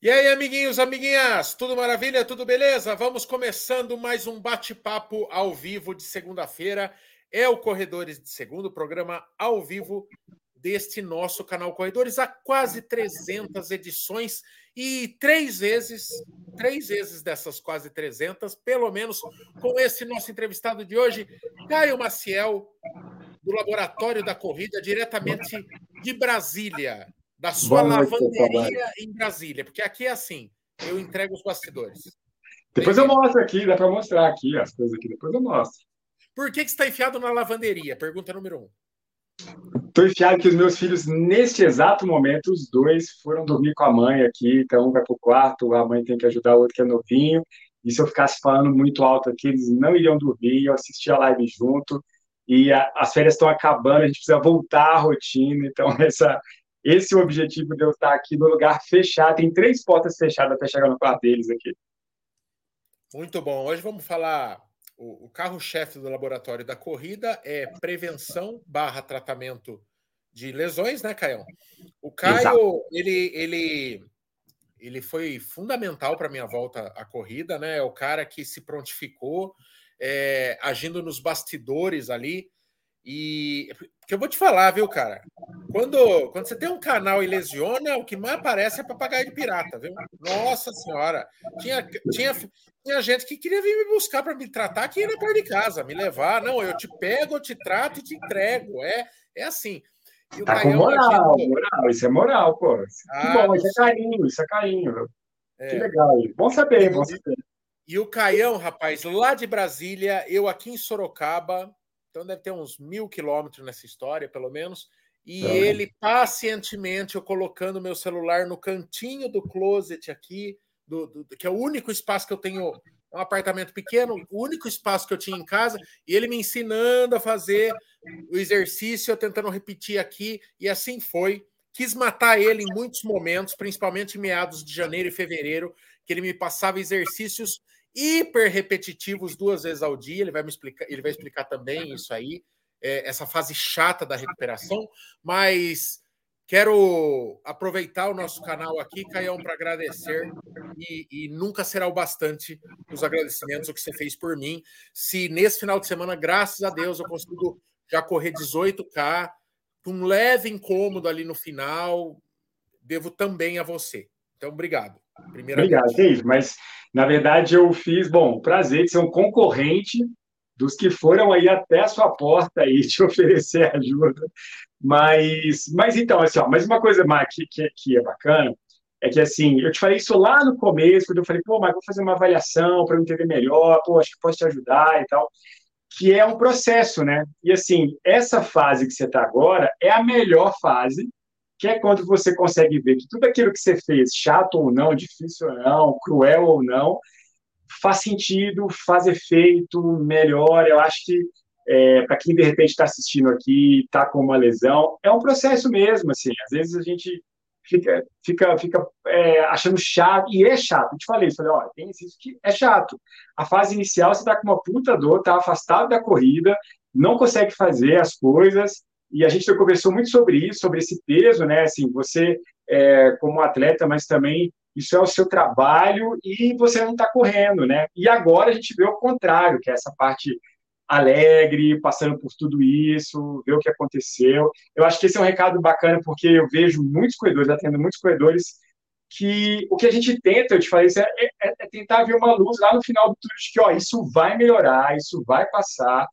E aí, amiguinhos, amiguinhas, tudo maravilha, tudo beleza? Vamos começando mais um bate-papo ao vivo de segunda-feira. É o Corredores de Segundo, programa ao vivo deste nosso canal Corredores, há quase 300 edições e três vezes, três vezes dessas quase 300, pelo menos com esse nosso entrevistado de hoje, Caio Maciel, do Laboratório da Corrida, diretamente de Brasília da sua lavanderia em Brasília, porque aqui é assim, eu entrego os bastidores. Depois eu mostro aqui, dá para mostrar aqui as coisas aqui, depois eu mostro. Por que, que você está enfiado na lavanderia? Pergunta número um. Estou enfiado que os meus filhos, neste exato momento, os dois foram dormir com a mãe aqui, então um vai para o quarto, a mãe tem que ajudar o outro que é novinho, e se eu ficasse falando muito alto aqui, eles não iriam dormir, eu assisti a live junto, e a, as férias estão acabando, a gente precisa voltar à rotina, então essa, esse é o objetivo de eu estar aqui no lugar fechado. Tem três portas fechadas até chegar no quarto deles aqui. Muito bom. Hoje vamos falar. O, o carro-chefe do laboratório da corrida é prevenção barra tratamento de lesões, né, Caio? O Caio, Exato. ele, ele, ele foi fundamental para minha volta à corrida, né? É o cara que se prontificou, é, agindo nos bastidores ali. E que eu vou te falar, viu, cara? Quando, quando você tem um canal e lesiona, o que mais aparece é papagaio de pirata, viu? Nossa senhora! Tinha, tinha, tinha gente que queria vir me buscar para me tratar aqui na porta de casa, me levar. Não, eu te pego, eu te trato e te entrego. É, é assim. E o tá com moral, moral, isso é moral, pô. Ah, que bom, isso é carinho, isso é carinho. É. Que legal. Bom saber, bom saber. E o Caião, rapaz, lá de Brasília, eu aqui em Sorocaba, então deve ter uns mil quilômetros nessa história, pelo menos. E é. ele pacientemente, eu colocando meu celular no cantinho do closet aqui, do, do, que é o único espaço que eu tenho, é um apartamento pequeno, o único espaço que eu tinha em casa, e ele me ensinando a fazer o exercício, eu tentando repetir aqui, e assim foi. Quis matar ele em muitos momentos, principalmente em meados de janeiro e fevereiro, que ele me passava exercícios hiper repetitivos duas vezes ao dia. Ele vai me explicar, ele vai explicar também isso aí, é, essa fase chata da recuperação. Mas quero aproveitar o nosso canal aqui, Caião, para agradecer e, e, nunca será o bastante os agradecimentos o que você fez por mim. Se nesse final de semana, graças a Deus, eu consigo já correr 18k com um leve incômodo ali no final, devo também a você. Então, obrigado. Obrigado, Dave. Mas, na verdade, eu fiz, bom, prazer de ser um concorrente dos que foram aí até a sua porta aí te oferecer ajuda. Mas, mas então, assim, ó, mas uma coisa que, que, que é bacana é que, assim, eu te falei isso lá no começo, quando eu falei, pô, mas vou fazer uma avaliação para eu entender melhor, pô, acho que posso te ajudar e tal, que é um processo, né? E, assim, essa fase que você está agora é a melhor fase que é quando você consegue ver que tudo aquilo que você fez, chato ou não, difícil ou não, cruel ou não, faz sentido, faz efeito, melhora. Eu acho que é, para quem de repente está assistindo aqui, está com uma lesão, é um processo mesmo. Assim, às vezes a gente fica, fica, fica é, achando chato, e é chato. Eu te falei, falei, ó, tem isso que é chato. A fase inicial você está com uma puta dor, está afastado da corrida, não consegue fazer as coisas, e a gente conversou muito sobre isso, sobre esse peso, né? Assim, você é, como atleta, mas também isso é o seu trabalho e você não está correndo, né? E agora a gente vê o contrário, que é essa parte alegre, passando por tudo isso, ver o que aconteceu. Eu acho que esse é um recado bacana, porque eu vejo muitos corredores, atendo muitos corredores, que o que a gente tenta, eu te falei, é, é, é tentar ver uma luz lá no final do túnel de que, ó, isso vai melhorar, isso vai passar,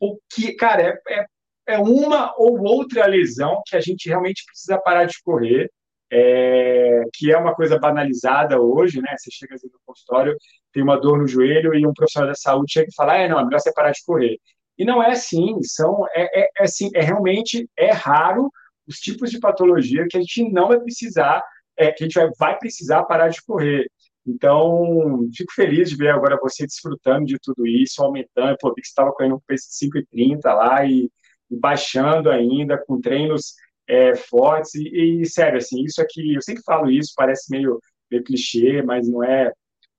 o que, cara, é, é é uma ou outra lesão que a gente realmente precisa parar de correr, é, que é uma coisa banalizada hoje, né? Você chega assim no consultório, tem uma dor no joelho e um profissional da saúde chega e fala, ah, é, não, é melhor você parar de correr. E não é assim, são, é, é, é, assim, é realmente, é raro os tipos de patologia que a gente não vai precisar, é, que a gente vai, vai precisar parar de correr. Então, fico feliz de ver agora você desfrutando de tudo isso, aumentando. Pô, vi que você estava correndo um pace de 5,30 lá e baixando ainda, com treinos é, fortes. E, e, sério, assim, isso aqui, eu sempre falo isso, parece meio, meio clichê, mas não é,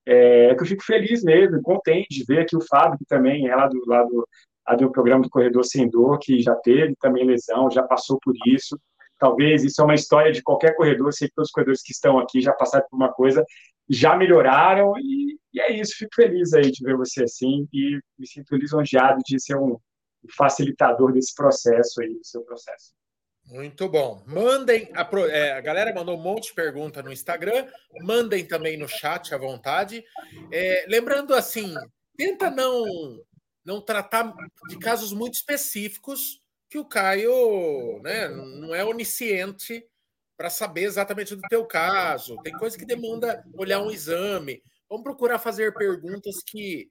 é. É que eu fico feliz mesmo, contente de ver aqui o Fábio, que também é lá do, lado do, do programa do Corredor Sem Dor, que já teve também lesão, já passou por isso. talvez isso é uma história de qualquer corredor, sei que todos os corredores que estão aqui já passaram por uma coisa, já melhoraram, e, e é isso, fico feliz aí de ver você assim, e me sinto lisonjeado de ser um facilitador desse processo aí, do seu processo. Muito bom. Mandem. A, é, a, galera mandou um monte de pergunta no Instagram. Mandem também no chat à vontade. É, lembrando assim, tenta não não tratar de casos muito específicos que o Caio né, não é onisciente para saber exatamente do teu caso. Tem coisa que demanda olhar um exame. Vamos procurar fazer perguntas que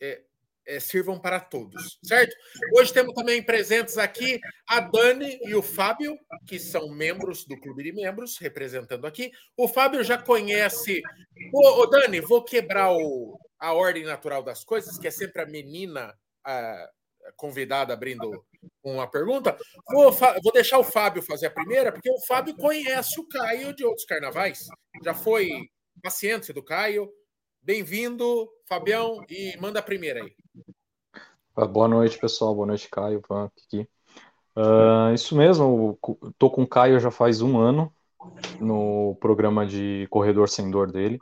é, é, sirvam para todos, certo? Hoje temos também presentes aqui a Dani e o Fábio, que são membros do Clube de Membros, representando aqui. O Fábio já conhece. Ô, ô Dani, vou quebrar o, a ordem natural das coisas, que é sempre a menina a, convidada abrindo uma pergunta. Vou, vou deixar o Fábio fazer a primeira, porque o Fábio conhece o Caio de outros carnavais, já foi paciente do Caio. Bem-vindo, Fabião, e manda a primeira aí. Ah, boa noite, pessoal. Boa noite, Caio, Van. Uh, isso mesmo, tô com o Caio já faz um ano no programa de corredor sem dor dele.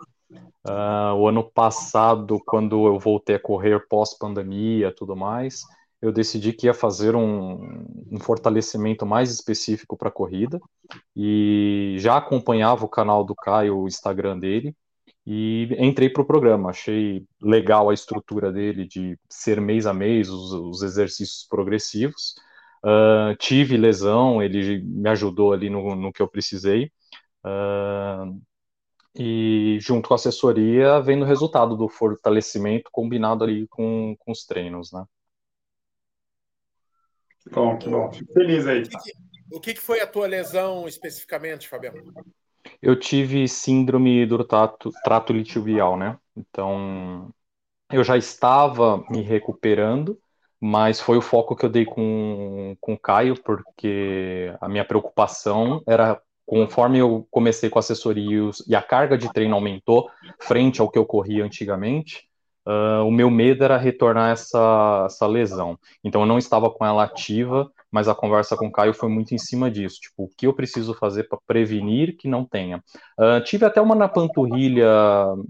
Uh, o ano passado, quando eu voltei a correr pós-pandemia tudo mais, eu decidi que ia fazer um, um fortalecimento mais específico para a corrida e já acompanhava o canal do Caio, o Instagram dele, e entrei para o programa. Achei legal a estrutura dele de ser mês a mês os, os exercícios progressivos. Uh, tive lesão, ele me ajudou ali no, no que eu precisei. Uh, e junto com a assessoria, vendo o resultado do fortalecimento combinado ali com, com os treinos, né? Bom, que bom. Fico feliz aí. O que, que foi a tua lesão especificamente, Fabiano? Eu tive síndrome do trato, trato né? Então, eu já estava me recuperando, mas foi o foco que eu dei com, com o Caio, porque a minha preocupação era, conforme eu comecei com assessoria e a carga de treino aumentou, frente ao que eu corria antigamente, uh, o meu medo era retornar essa, essa lesão. Então, eu não estava com ela ativa, mas a conversa com o Caio foi muito em cima disso, tipo, o que eu preciso fazer para prevenir que não tenha. Uh, tive até uma na panturrilha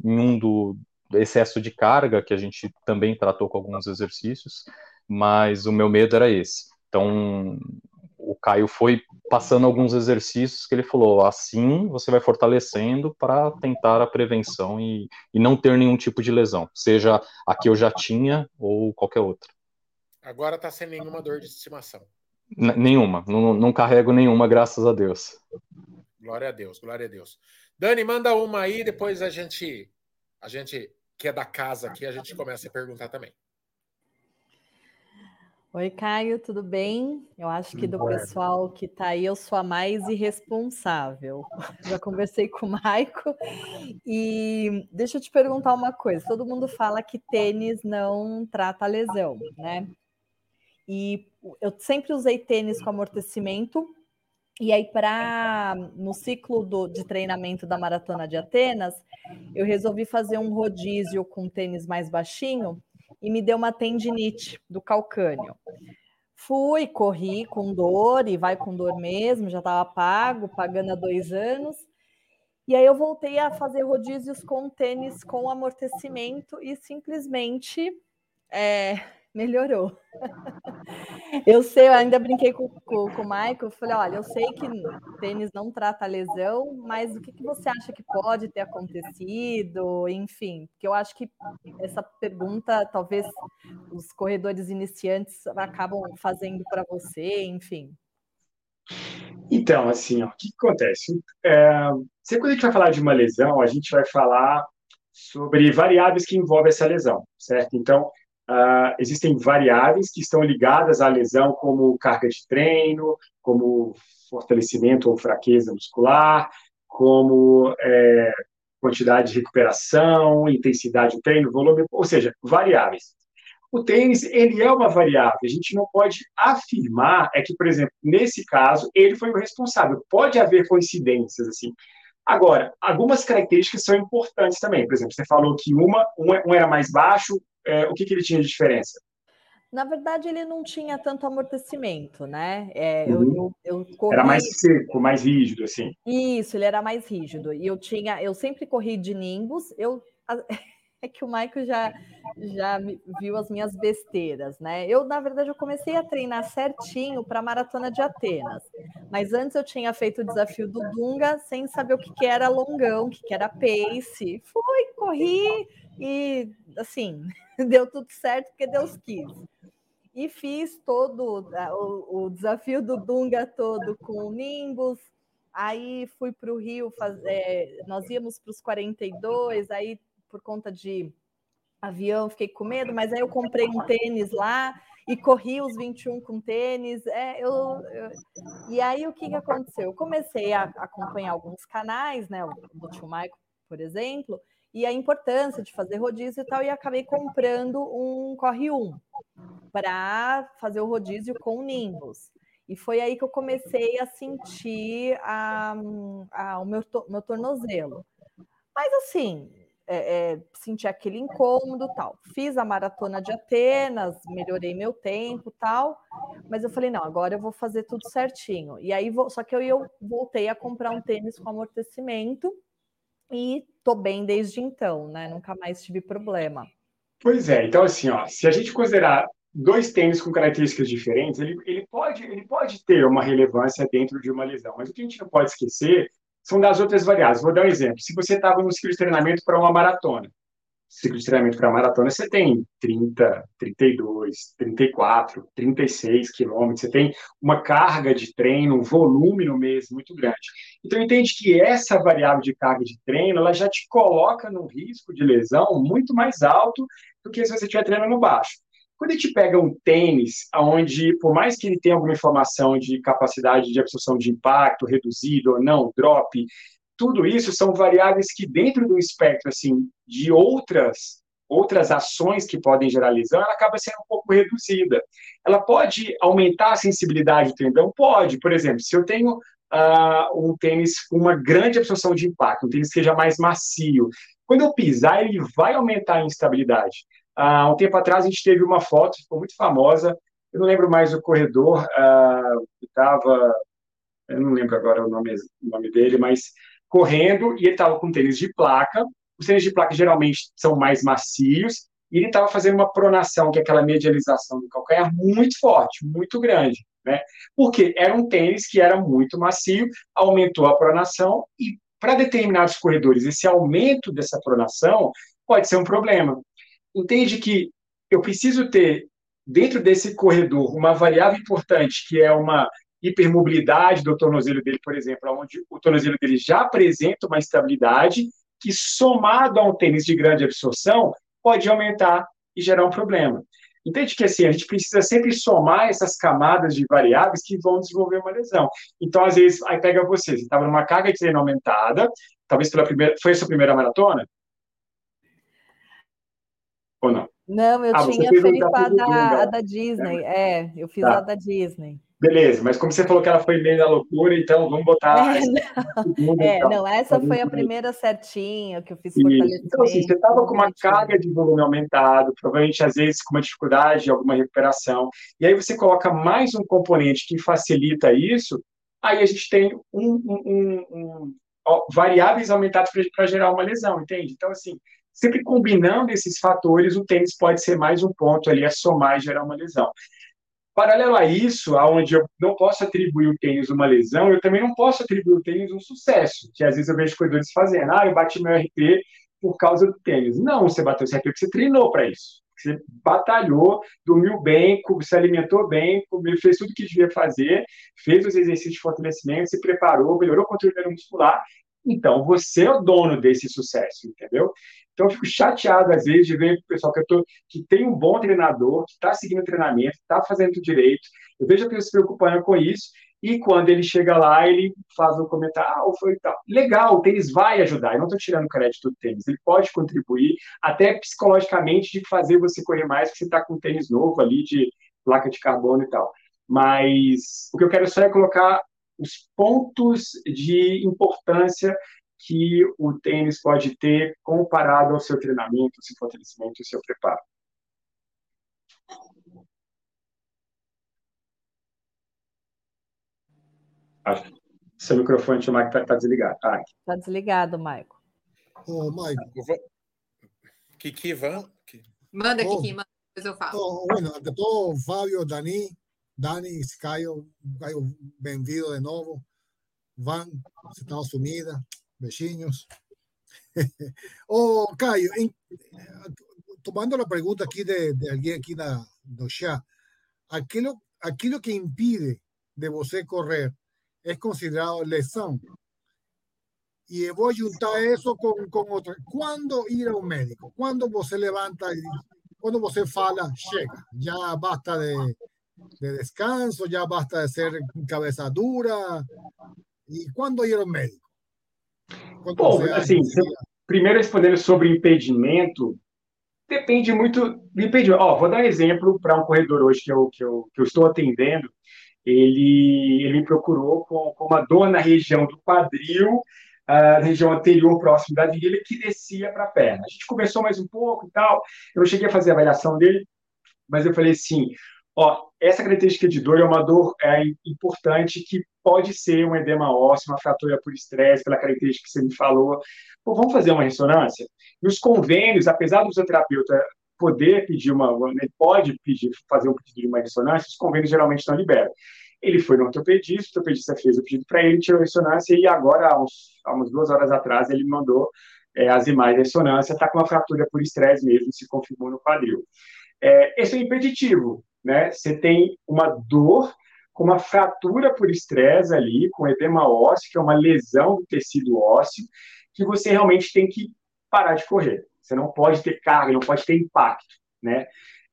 em um do excesso de carga, que a gente também tratou com alguns exercícios, mas o meu medo era esse. Então, o Caio foi passando alguns exercícios que ele falou, assim você vai fortalecendo para tentar a prevenção e, e não ter nenhum tipo de lesão, seja a que eu já tinha ou qualquer outra. Agora está sem nenhuma dor de estimação. Nenhuma, não, não carrego nenhuma, graças a Deus. Glória a Deus, glória a Deus. Dani, manda uma aí, depois a gente, a gente que é da casa aqui, a gente começa a perguntar também. Oi, Caio, tudo bem? Eu acho que do pessoal que está aí, eu sou a mais irresponsável. Já conversei com o Maico e deixa eu te perguntar uma coisa. Todo mundo fala que tênis não trata lesão, né? E eu sempre usei tênis com amortecimento. E aí, para no ciclo do, de treinamento da maratona de Atenas, eu resolvi fazer um rodízio com tênis mais baixinho e me deu uma tendinite do calcânio. Fui, corri com dor e vai com dor mesmo, já estava pago, pagando há dois anos. E aí eu voltei a fazer rodízios com tênis com amortecimento e simplesmente é, melhorou. eu sei, eu ainda brinquei com, com, com o Michael, falei, olha, eu sei que tênis não trata lesão, mas o que, que você acha que pode ter acontecido? Enfim, porque eu acho que essa pergunta, talvez os corredores iniciantes acabam fazendo para você, enfim. Então, assim, ó, o que, que acontece? É, sempre quando a gente vai falar de uma lesão, a gente vai falar sobre variáveis que envolvem essa lesão, certo? Então, Uh, existem variáveis que estão ligadas à lesão, como carga de treino, como fortalecimento ou fraqueza muscular, como é, quantidade de recuperação, intensidade do treino, volume, ou seja, variáveis. O tênis, ele é uma variável, a gente não pode afirmar, é que, por exemplo, nesse caso, ele foi o responsável. Pode haver coincidências, assim. Agora, algumas características são importantes também. Por exemplo, você falou que uma, um era mais baixo, é, o que, que ele tinha de diferença? Na verdade, ele não tinha tanto amortecimento, né? É, uhum. eu, eu, eu corri... Era mais seco, mais rígido, assim. Isso, ele era mais rígido. E eu tinha, eu sempre corri de Nimbus. Eu é que o Michael já já viu as minhas besteiras, né? Eu, na verdade, eu comecei a treinar certinho para a maratona de Atenas. Mas antes eu tinha feito o desafio do Dunga sem saber o que, que era longão, o que, que era pace. Fui, corri e assim, deu tudo certo porque Deus quis e fiz todo o, o desafio do Dunga todo com o Nimbus. Aí fui para o Rio, fazer, nós íamos para os 42, aí por conta de avião fiquei com medo, mas aí eu comprei um tênis lá e corri os 21 com tênis. É, eu, eu... E aí o que, que aconteceu? Eu comecei a acompanhar alguns canais, né? O do tio Maico, por exemplo, e a importância de fazer rodízio e tal, e acabei comprando um Corre 1 para fazer o rodízio com o Nimbus. E foi aí que eu comecei a sentir a, a, o meu, meu tornozelo. Mas assim, é, é, senti aquele incômodo tal. Fiz a maratona de Atenas, melhorei meu tempo tal, mas eu falei, não, agora eu vou fazer tudo certinho. E aí, vou, só que eu, eu voltei a comprar um tênis com amortecimento e tô bem desde então, né? Nunca mais tive problema. Pois é, então assim, ó, se a gente considerar dois tênis com características diferentes, ele, ele, pode, ele pode ter uma relevância dentro de uma lesão, mas o que a gente não pode esquecer são das outras variáveis. Vou dar um exemplo. Se você estava no ciclo de treinamento para uma maratona, ciclo de treinamento para maratona, você tem 30, 32, 34, 36 quilômetros, você tem uma carga de treino, um volume no mês muito grande. Então, entende que essa variável de carga de treino, ela já te coloca num risco de lesão muito mais alto do que se você estiver treinando baixo. Quando a gente pega um tênis, onde, por mais que ele tenha alguma informação de capacidade de absorção de impacto, reduzido ou não, drop, tudo isso são variáveis que, dentro do espectro assim, de outras outras ações que podem gerar lesão, ela acaba sendo um pouco reduzida. Ela pode aumentar a sensibilidade do tendão? Pode. Por exemplo, se eu tenho uh, um tênis com uma grande absorção de impacto, um tênis que seja mais macio, quando eu pisar, ele vai aumentar a instabilidade. Há um tempo atrás, a gente teve uma foto, ficou muito famosa, eu não lembro mais o corredor, uh, que estava, eu não lembro agora o nome, o nome dele, mas correndo, e ele estava com tênis de placa, os tênis de placa geralmente são mais macios, e ele estava fazendo uma pronação, que é aquela medialização do calcanhar, muito forte, muito grande, né? Porque era um tênis que era muito macio, aumentou a pronação, e para determinados corredores, esse aumento dessa pronação pode ser um problema entende que eu preciso ter, dentro desse corredor, uma variável importante, que é uma hipermobilidade do tornozelo dele, por exemplo, onde o tornozelo dele já apresenta uma estabilidade, que somado a um tênis de grande absorção, pode aumentar e gerar um problema. Entende que assim, a gente precisa sempre somar essas camadas de variáveis que vão desenvolver uma lesão. Então, às vezes, aí pega você, você estava numa carga de treino aumentada, talvez pela primeira. Foi a sua primeira maratona? Ou não? Não, eu ah, tinha feito a da, a da, Disney. É, é eu fiz tá. a da Disney. Beleza, mas como você falou que ela foi meio da loucura, então vamos botar. É, não, é, então. não essa foi a primeira certinha que eu fiz fortalecimento. Então, assim, você estava com uma carga de volume aumentado, provavelmente às vezes com uma dificuldade, alguma recuperação, e aí você coloca mais um componente que facilita isso, aí a gente tem um, um, um, um variáveis aumentadas para gerar uma lesão, entende? Então, assim, sempre combinando esses fatores, o tênis pode ser mais um ponto ali a somar e gerar uma lesão. Paralelo a isso, aonde eu não posso atribuir o tênis uma lesão, eu também não posso atribuir o tênis um sucesso, que às vezes eu vejo corredores fazendo, ah, eu bati meu RP por causa do tênis. Não, você bateu seu RP porque você treinou para isso. Você batalhou, dormiu bem, se alimentou bem, fez tudo o que devia fazer, fez os exercícios de fortalecimento, se preparou, melhorou o controle muscular. Então, você é o dono desse sucesso, entendeu? Então, eu fico chateado, às vezes, de ver o pessoal que, tô, que tem um bom treinador, que está seguindo o treinamento, está fazendo direito. Eu vejo a pessoa se preocupando com isso, e quando ele chega lá, ele faz um comentário, ah, foi tal. Legal, o tênis vai ajudar. Eu não estou tirando crédito do tênis. Ele pode contribuir, até psicologicamente, de fazer você correr mais, porque você está com um tênis novo ali, de placa de carbono e tal. Mas o que eu quero só é colocar os pontos de importância que o tênis pode ter comparado ao seu treinamento, seu fortalecimento e seu preparo. Acho que seu microfone, tá, tá o tá, Mike, está desligado. Está desligado, Maico. Ô, Maico. Kiki, vamos. Manda, Kiki, manda, depois eu falo. Oh, bueno, ante todo, Fabio, Dani, Dani, Caio, Caio, bem-vindo de novo. Van, Estados Unidos, vecinos. oh, Caio, tomando la pregunta aquí de, de alguien aquí na, no chat, aquilo, que impide de você correr es considerado lesión. Y voy a juntar eso con, con otra. ¿Cuándo ir a un médico? ¿Cuándo você levanta y cuando você fala, llega? Ya basta de, de descanso, ya basta de ser cabeza dura. ¿Y cuándo ir a un médico? Bom, assim, primeiro respondendo sobre impedimento, depende muito do impedimento. Ó, vou dar um exemplo para um corredor hoje que eu, que eu, que eu estou atendendo ele, ele me procurou com, com uma dor na região do quadril, a região anterior, próximo da virilha, que descia para a perna. A gente conversou mais um pouco e tal, eu cheguei a fazer a avaliação dele, mas eu falei assim, ó, essa característica de dor é uma dor é, importante que pode ser um edema ósseo, uma fratura por estresse, pela característica que você me falou. Pô, vamos fazer uma ressonância? E os convênios, apesar do fisioterapeuta poder pedir uma, ele pode pedir, fazer um pedido de uma ressonância, os convênios geralmente não liberam. Ele foi no ortopedista, o ortopedista fez o pedido para ele, tirou a ressonância e agora, há, uns, há umas duas horas atrás, ele mandou é, as imagens de ressonância, está com uma fratura por estresse mesmo, se confirmou no quadril. É, esse é impeditivo, né? Você tem uma dor com uma fratura por estresse ali, com edema ósseo, que é uma lesão do tecido ósseo, que você realmente tem que parar de correr. Você não pode ter carga, não pode ter impacto, né?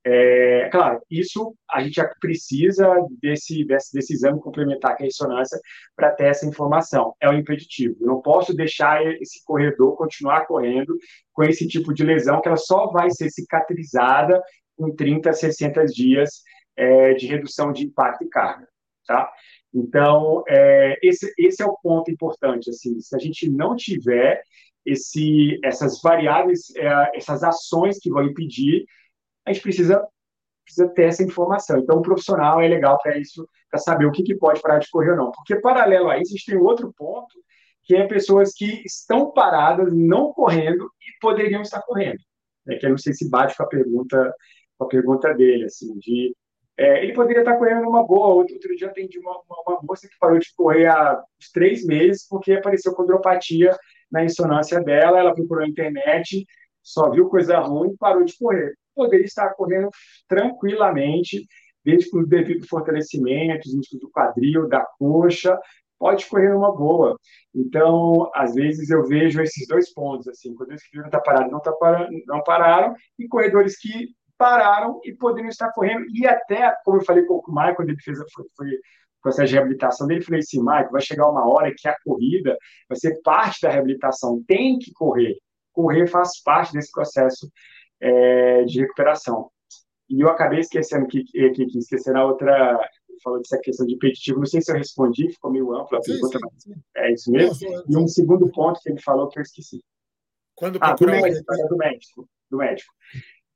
É, claro, isso a gente já precisa desse, desse, desse exame complementar que é a ressonância para ter essa informação. É o impeditivo. Eu não posso deixar esse corredor continuar correndo com esse tipo de lesão que ela só vai ser cicatrizada em 30, 60 dias é, de redução de impacto e carga, tá? Então, é, esse, esse é o ponto importante, assim, se a gente não tiver esse, essas variáveis, é, essas ações que vão impedir, a gente precisa, precisa ter essa informação. Então, o profissional é legal para isso, para saber o que, que pode parar de correr ou não. Porque, paralelo a isso, a gente tem outro ponto, que é pessoas que estão paradas, não correndo, e poderiam estar correndo. É que eu não sei se bate com a pergunta, com a pergunta dele, assim, de é, ele poderia estar correndo numa boa. Outro, outro dia atendi uma, uma, uma, moça que parou de correr há uns três meses porque apareceu condropatia na ressonância dela, ela procurou na internet, só viu coisa ruim e parou de correr. Poderia estar correndo tranquilamente, desde com o devido fortalecimento, os músculos do quadril, da coxa, pode correr numa boa. Então, às vezes eu vejo esses dois pontos, assim, corredores que viram tá parado, não, tá parado, não pararam, e corredores que pararam e poderiam estar correndo, e até, como eu falei com o Michael, quando ele fez, foi, foi processo de reabilitação dele, falei assim, Mike, vai chegar uma hora que a corrida vai ser parte da reabilitação, tem que correr. Correr faz parte desse processo é, de recuperação. E eu acabei esquecendo que, que, que esquecendo a outra, falou dessa questão de impeditivo, não sei se eu respondi, ficou meio amplo a pergunta, sim, sim. é isso mesmo. E um segundo ponto que ele falou que eu esqueci. Quando ah, do médico, do médico, do médico.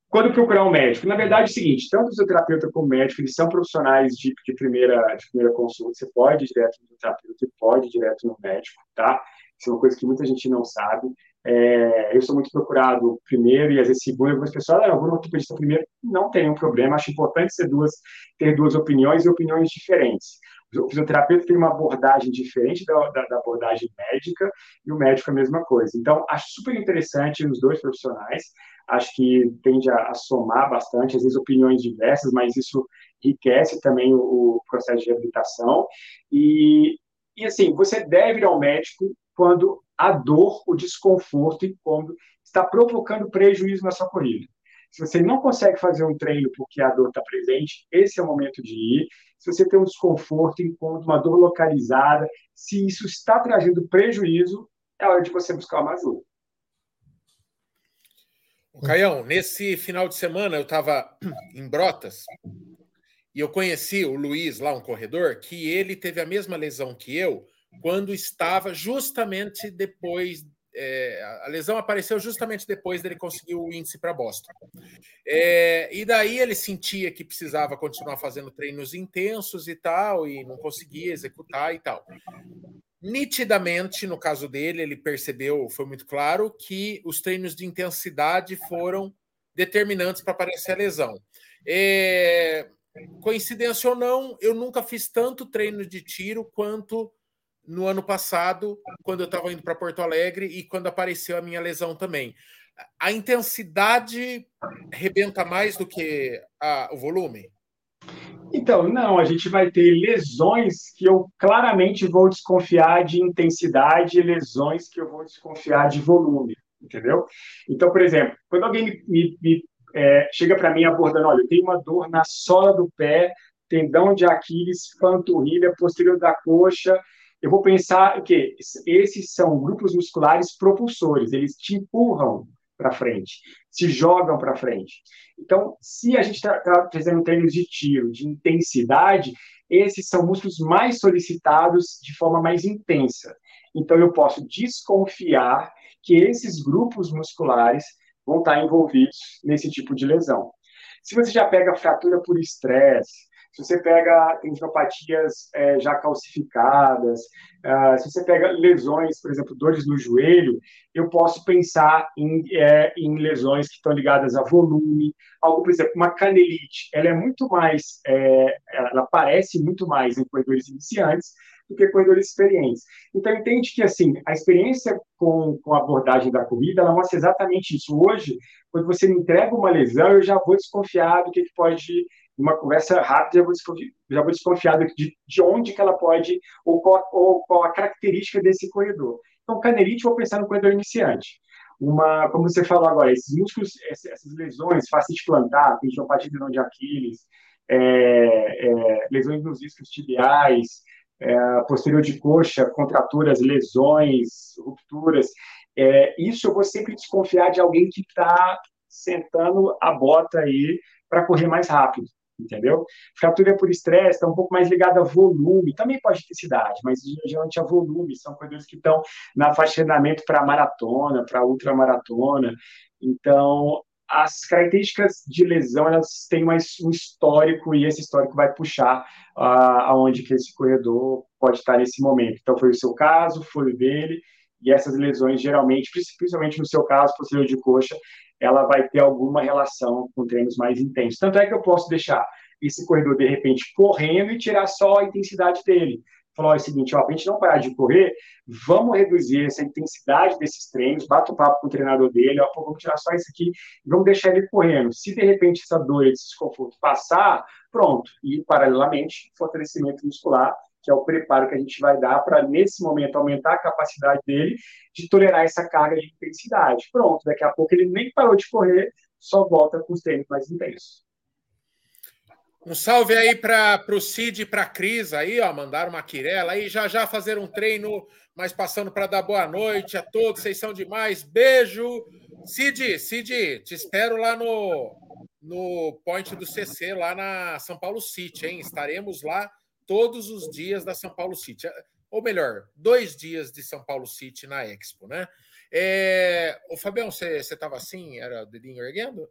Quando procurar um médico? Na verdade, é o seguinte: tanto o fisioterapeuta como o médico, eles são profissionais de, de, primeira, de primeira consulta. Você pode ir direto no terapeuta e pode ir direto no médico, tá? Isso é uma coisa que muita gente não sabe. É, eu sou muito procurado primeiro e às vezes segundo. Algumas pessoas, ah, eu vou no ortopedista primeiro. Não tem um problema. Acho importante duas, ter duas opiniões e opiniões diferentes. O fisioterapeuta tem uma abordagem diferente da, da, da, abordagem médica e o médico é a mesma coisa. Então, acho super interessante os dois profissionais acho que tende a, a, somar bastante, às vezes opiniões diversas, mas isso enriquece também o, o processo de reabilitação. E, e, assim, você deve ir ao médico quando a dor, o desconforto e quando está provocando prejuízo na sua corrida. Se você não consegue fazer um treino porque a dor está presente, esse é o momento de ir. Se você tem um desconforto, encontra uma dor localizada, se isso está trazendo prejuízo, é hora de você buscar uma ajuda. Caião, nesse final de semana eu estava em Brotas e eu conheci o Luiz, lá um corredor, que ele teve a mesma lesão que eu quando estava justamente depois é, a lesão apareceu justamente depois dele conseguir o índice para Boston. É, e daí ele sentia que precisava continuar fazendo treinos intensos e tal, e não conseguia executar e tal. Nitidamente, no caso dele, ele percebeu, foi muito claro, que os treinos de intensidade foram determinantes para aparecer a lesão. É, coincidência ou não, eu nunca fiz tanto treino de tiro quanto no ano passado, quando eu estava indo para Porto Alegre e quando apareceu a minha lesão também. A intensidade rebenta mais do que a, o volume? Então, não, a gente vai ter lesões que eu claramente vou desconfiar de intensidade e lesões que eu vou desconfiar de volume, entendeu? Então, por exemplo, quando alguém me, me, é, chega para mim abordando, olha, eu tenho uma dor na sola do pé, tendão de Aquiles, panturrilha, posterior da coxa, eu vou pensar que esses são grupos musculares propulsores, eles te empurram para frente, se jogam para frente. Então, se a gente está tá fazendo treinos de tiro, de intensidade, esses são músculos mais solicitados de forma mais intensa. Então, eu posso desconfiar que esses grupos musculares vão estar envolvidos nesse tipo de lesão. Se você já pega fratura por estresse, se você pega tendinopatias é, já calcificadas, uh, se você pega lesões, por exemplo, dores no joelho, eu posso pensar em, é, em lesões que estão ligadas a volume, algo, por exemplo, uma canelite, ela é muito mais, é, ela aparece muito mais em corredores iniciantes do que corredores experientes. Então, entende que, assim, a experiência com, com a abordagem da corrida, ela mostra exatamente isso. Hoje, quando você me entrega uma lesão, eu já vou desconfiar do que, que pode numa conversa rápida, já vou desconfiar de, de onde que ela pode, ou qual, ou qual a característica desse corredor. Então, canelite, vou pensar no corredor iniciante. Uma, como você falou agora, esses músculos, essas lesões, facite plantar, tendinopatia de de Aquiles, é, é, lesões nos discos tibiais, é, posterior de coxa, contraturas, lesões, rupturas, é, isso eu vou sempre desconfiar de alguém que está sentando a bota aí para correr mais rápido entendeu? Fratura por estresse está um pouco mais ligada a volume, também pode ter cidade, mas geralmente a volume, são corredores que estão na faixa de treinamento para maratona, para ultramaratona, então as características de lesão elas têm mais um histórico e esse histórico vai puxar uh, aonde que esse corredor pode estar nesse momento. Então foi o seu caso, foi o dele e essas lesões geralmente, principalmente no seu caso, posterior de coxa, ela vai ter alguma relação com treinos mais intensos. Tanto é que eu posso deixar esse corredor, de repente, correndo e tirar só a intensidade dele. Falar, é o seguinte, ó, a gente não parar de correr, vamos reduzir essa intensidade desses treinos, bata o papo com o treinador dele, ó, vamos tirar só isso aqui vamos deixar ele correndo. Se, de repente, essa dor, esse desconforto passar, pronto. E, paralelamente, fortalecimento muscular que é o preparo que a gente vai dar para, nesse momento, aumentar a capacidade dele de tolerar essa carga de intensidade. Pronto, daqui a pouco ele nem parou de correr, só volta com os treinos mais intensos. Um salve aí para o Cid e para a Cris aí, ó, mandaram uma quirela aí, já já fazer um treino, mas passando para dar boa noite a todos, vocês são demais, beijo. Cid, Cid, te espero lá no, no point do CC, lá na São Paulo City, hein? Estaremos lá todos os dias da São Paulo City. Ou melhor, dois dias de São Paulo City na Expo, né? É... O Fabião, você estava assim? Era o dedinho erguendo?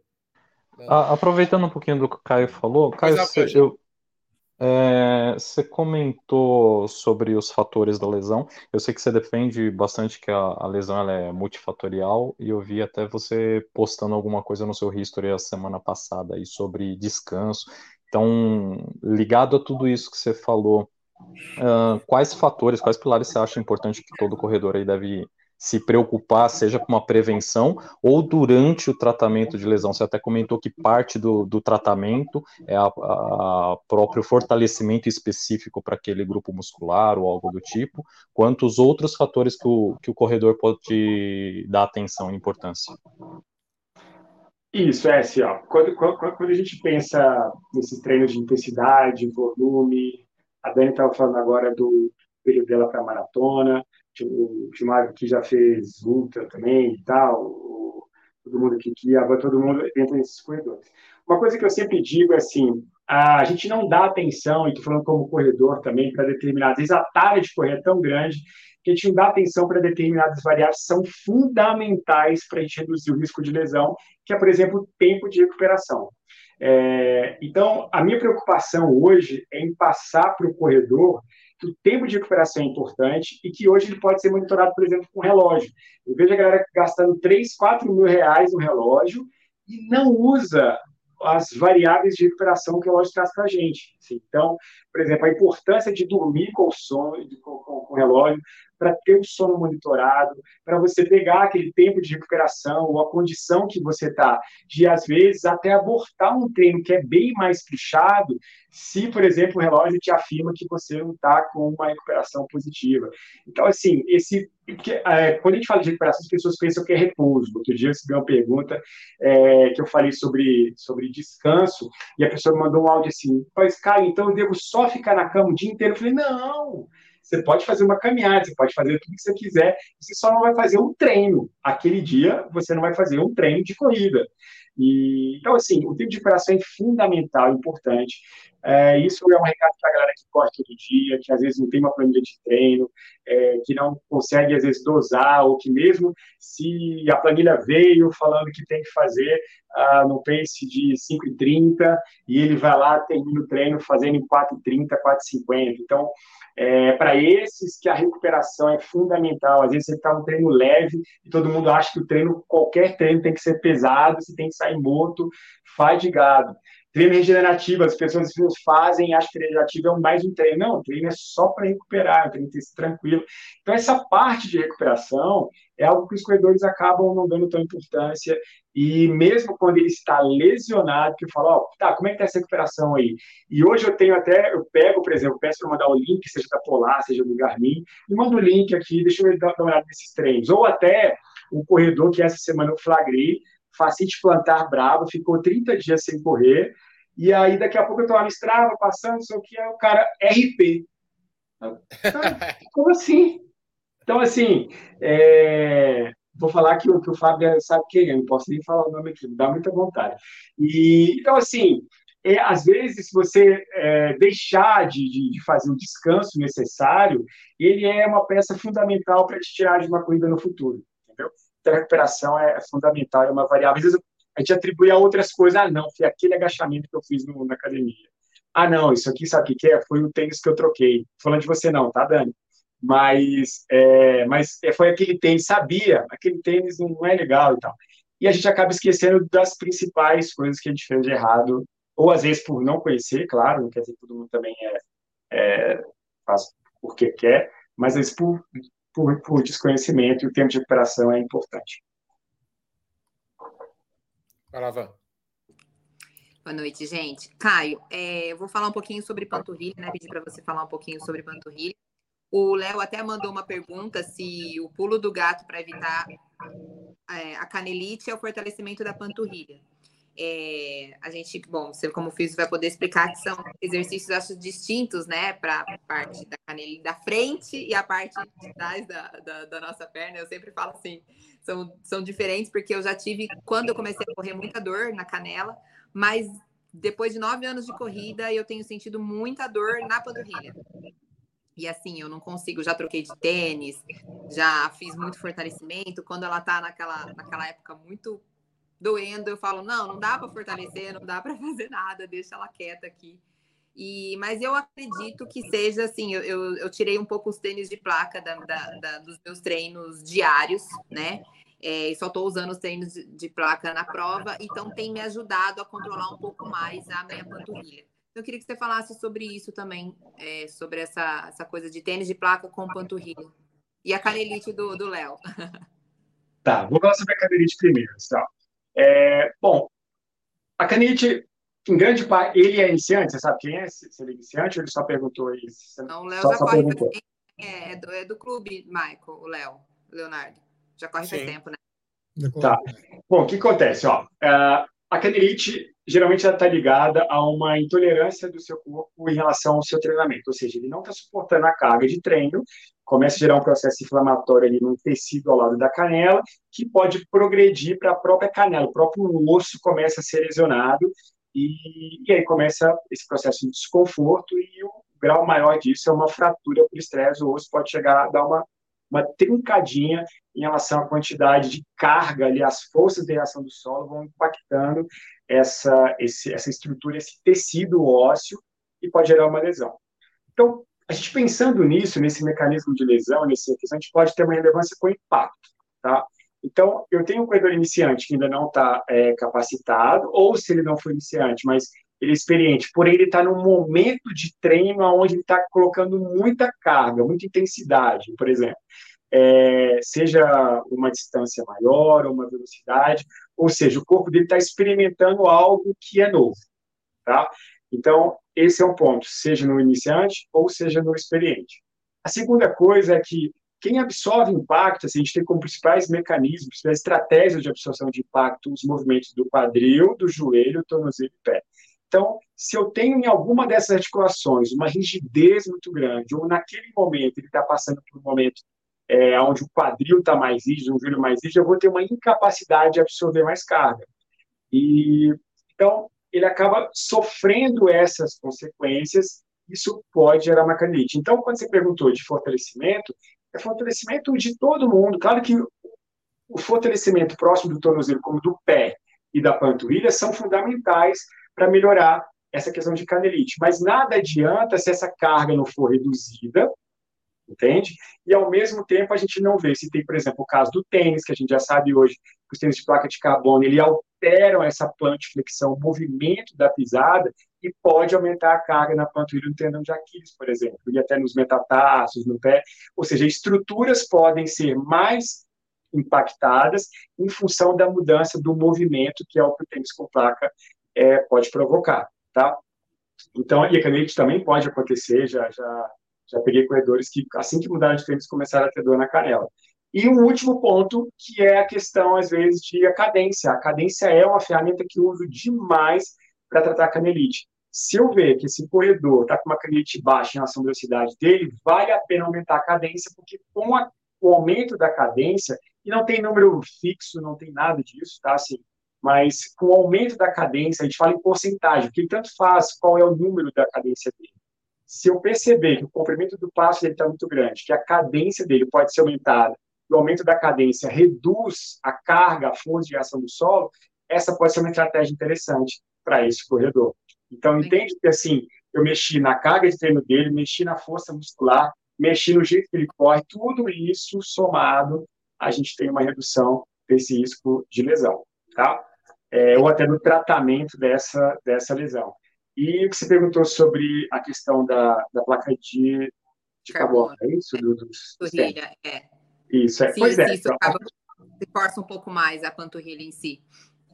Ah, aproveitando um pouquinho do que o Caio falou, Caio, você, eu, é, você comentou sobre os fatores da lesão. Eu sei que você defende bastante que a, a lesão é multifatorial e eu vi até você postando alguma coisa no seu history a semana passada aí sobre descanso então, ligado a tudo isso que você falou, uh, quais fatores, quais pilares você acha importante que todo corredor aí deve se preocupar, seja com uma prevenção ou durante o tratamento de lesão? Você até comentou que parte do, do tratamento é a próprio fortalecimento específico para aquele grupo muscular ou algo do tipo, quanto os outros fatores que o, que o corredor pode dar atenção e importância? Isso, é assim, ó. Quando, quando, quando a gente pensa nesses treinos de intensidade, volume, a Dani estava falando agora do período dela para maratona, o Gilmar que já fez ultra também e tal, todo mundo que guiava, todo mundo dentro desses corredores. Uma coisa que eu sempre digo é assim, a gente não dá atenção, e estou falando como corredor também, para determinar, às vezes a tarefa de correr é tão grande que não dá atenção para determinadas variáveis são fundamentais para a gente reduzir o risco de lesão, que é, por exemplo, o tempo de recuperação. É, então, a minha preocupação hoje é em passar para o corredor que o tempo de recuperação é importante e que hoje ele pode ser monitorado, por exemplo, com relógio. Eu vejo a galera gastando 3, 4 mil reais no relógio e não usa as variáveis de recuperação que o relógio traz para a gente. Então, por exemplo, a importância de dormir com o sono, com, com o relógio, para ter o sono monitorado, para você pegar aquele tempo de recuperação ou a condição que você está, de às vezes até abortar um treino que é bem mais puxado, se, por exemplo, o relógio te afirma que você não está com uma recuperação positiva. Então, assim, esse é, quando a gente fala de recuperação, as pessoas pensam que é repouso. Outro dia eu recebi uma pergunta é, que eu falei sobre, sobre descanso, e a pessoa mandou um áudio assim: Pois, Caio, então eu devo só ficar na cama o dia inteiro? Eu falei: Não, você pode fazer uma caminhada, você pode fazer tudo que você quiser, você só não vai fazer um treino. Aquele dia você não vai fazer um treino de corrida. E, então, assim, o tempo de recuperação é fundamental, importante. É, isso é um recado para a galera que corre todo dia, que às vezes não tem uma planilha de treino, é, que não consegue, às vezes, dosar, ou que mesmo se a planilha veio falando que tem que fazer ah, no pace de 5,30, e ele vai lá, termina o treino fazendo em 4,30, 4,50. Então, é, para esses que a recuperação é fundamental. Às vezes você está um treino leve e todo mundo acha que o treino, qualquer treino tem que ser pesado, você tem que sair morto, fadigado. Treino regenerativo, as pessoas fazem, acham que regenerativo é mais um treino. Não, o treino é só para recuperar, o treino tem que ser tranquilo. Então, essa parte de recuperação é algo que os corredores acabam não dando tão importância. E mesmo quando ele está lesionado, que fala, ó, oh, tá, como é que tá essa recuperação aí? E hoje eu tenho até, eu pego, por exemplo, peço para mandar o link, seja da Polar, seja do Garmin, e mando o link aqui, deixa eu dar uma olhada nesses treinos. Ou até um corredor que essa semana eu flagrei, facite plantar bravo, ficou 30 dias sem correr, e aí daqui a pouco eu tô lá no Strava, passando, só que é o cara RP. Como assim? Então, assim, é... vou falar que, que o Fábio sabe quem é, não posso nem falar o nome aqui, dá muita vontade. E, então, assim, é, às vezes, se você é, deixar de, de, de, fazer o descanso necessário, ele é uma peça fundamental para te tirar de uma corrida no futuro, entendeu? Então, a recuperação é, é fundamental, é uma variável. Às vezes, a gente atribui a outras coisas. Ah, não, foi aquele agachamento que eu fiz no, na academia. Ah, não, isso aqui, sabe o que é? Foi o tênis que eu troquei. Falando de você não, tá, Dani? mas, é, mas é, foi aquele tênis, sabia, aquele tênis não é legal e tal. E a gente acaba esquecendo das principais coisas que a gente fez de errado, ou às vezes por não conhecer, claro, não quer dizer que todo mundo também é, é faz porque quer, mas às vezes por, por, por desconhecimento, e o tempo de recuperação é importante. Van. Boa noite, gente. Caio, é, eu vou falar um pouquinho sobre panturrilha, né? Pedir para você falar um pouquinho sobre panturrilha. O Léo até mandou uma pergunta se o pulo do gato para evitar é, a canelite é o fortalecimento da panturrilha. É, a gente, bom, você como fiz vai poder explicar que são exercícios acho distintos, né, para a parte da canelite da frente e a parte de trás da, da, da, nossa perna. Eu sempre falo assim, são, são diferentes porque eu já tive quando eu comecei a correr muita dor na canela, mas depois de nove anos de corrida eu tenho sentido muita dor na panturrilha. E assim, eu não consigo, já troquei de tênis, já fiz muito fortalecimento. Quando ela tá naquela, naquela época muito doendo, eu falo: não, não dá para fortalecer, não dá para fazer nada, deixa ela quieta aqui. E, mas eu acredito que seja assim, eu, eu, eu tirei um pouco os tênis de placa da, da, da, dos meus treinos diários, né? É, só estou usando os de, de placa na prova, então tem me ajudado a controlar um pouco mais a minha panturrilha. Eu queria que você falasse sobre isso também, é, sobre essa, essa coisa de tênis de placa com panturrilha. E a canelite do Léo. Tá, vou falar sobre a canelite primeiro. Tá? É, bom, a canelite, em grande parte, ele é iniciante, você sabe quem é? Se ele é iniciante ou ele só perguntou isso? Não, o Léo já corre perguntou. É, é, do, é do clube, Michael, o Léo, Leonardo. Já corre Sim. faz tempo, né? Tá. Bom, o que acontece? Ó, uh, a canelite geralmente está ligada a uma intolerância do seu corpo em relação ao seu treinamento, ou seja, ele não está suportando a carga de treino, começa a gerar um processo inflamatório ali no tecido ao lado da canela, que pode progredir para a própria canela, o próprio osso começa a ser lesionado, e, e aí começa esse processo de desconforto, e o grau maior disso é uma fratura por estresse, o osso pode chegar a dar uma uma trincadinha em relação à quantidade de carga ali, as forças de reação do solo vão impactando essa, esse, essa estrutura, esse tecido ósseo e pode gerar uma lesão. Então, a gente pensando nisso, nesse mecanismo de lesão, nesse a gente pode ter uma relevância com impacto, tá? Então, eu tenho um corredor iniciante que ainda não está é, capacitado, ou se ele não for iniciante, mas ele é experiente, porém ele está num momento de treino onde ele está colocando muita carga, muita intensidade, por exemplo. É, seja uma distância maior uma velocidade, ou seja, o corpo dele está experimentando algo que é novo, tá? Então, esse é um ponto, seja no iniciante ou seja no experiente. A segunda coisa é que quem absorve impacto, assim, a gente tem como principais mecanismos, principais estratégias de absorção de impacto, os movimentos do quadril, do joelho, tornozelo e pé. Então, se eu tenho em alguma dessas articulações uma rigidez muito grande, ou naquele momento ele está passando por um momento é, onde o quadril está mais rígido, o joelho mais rígido, eu vou ter uma incapacidade de absorver mais carga. E então ele acaba sofrendo essas consequências. Isso pode gerar uma canelite. Então, quando você perguntou de fortalecimento, é fortalecimento de todo mundo. Claro que o fortalecimento próximo do tornozelo, como do pé e da panturrilha, são fundamentais para melhorar essa questão de canelite. Mas nada adianta se essa carga não for reduzida, entende? E ao mesmo tempo a gente não vê se tem, por exemplo, o caso do tênis, que a gente já sabe hoje que os tênis de placa de carbono, ele alteram essa plantiflexão, o movimento da pisada e pode aumentar a carga na panturrilha do tendão de Aquiles, por exemplo, e até nos metatarsos, no pé. Ou seja, estruturas podem ser mais impactadas em função da mudança do movimento que é o que o tênis com placa é, pode provocar, tá? Então, e a canelite também pode acontecer, já, já, já peguei corredores que, assim que mudaram de tênis, começaram a ter dor na canela. E um último ponto, que é a questão, às vezes, de a cadência. A cadência é uma ferramenta que eu uso demais para tratar a canelite. Se eu ver que esse corredor está com uma canelite baixa em relação à velocidade dele, vale a pena aumentar a cadência, porque com a, o aumento da cadência, e não tem número fixo, não tem nada disso, tá? Assim, mas com o aumento da cadência, a gente fala em porcentagem, porque tanto faz qual é o número da cadência dele. Se eu perceber que o comprimento do passo dele está muito grande, que a cadência dele pode ser aumentada, o aumento da cadência reduz a carga, a força de ação do solo, essa pode ser uma estratégia interessante para esse corredor. Então, entende que assim, eu mexi na carga de treino dele, mexi na força muscular, mexi no jeito que ele corre, tudo isso somado, a gente tem uma redução desse risco de lesão, tá? É, ou até no tratamento dessa, dessa lesão. E o que você perguntou sobre a questão da, da placa de, de carbono, é isso? Do, dos, panturrilha, é. Isso, é. Sim, pois é. Isso então, acaba, força um pouco mais a panturrilha em si.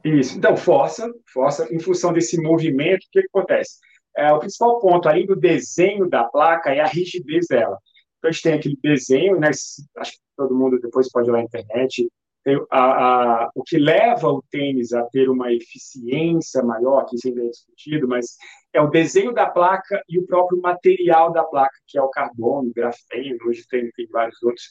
Isso, então força, força em função desse movimento, o que, que acontece? É, o principal ponto, além do desenho da placa, é a rigidez dela. Então, a gente tem aquele desenho, né, acho que todo mundo depois pode ir lá na internet, a, a, o que leva o tênis a ter uma eficiência maior, que isso ainda é discutido, mas é o desenho da placa e o próprio material da placa, que é o carbono, grafeno, hoje tem, tem vários outros.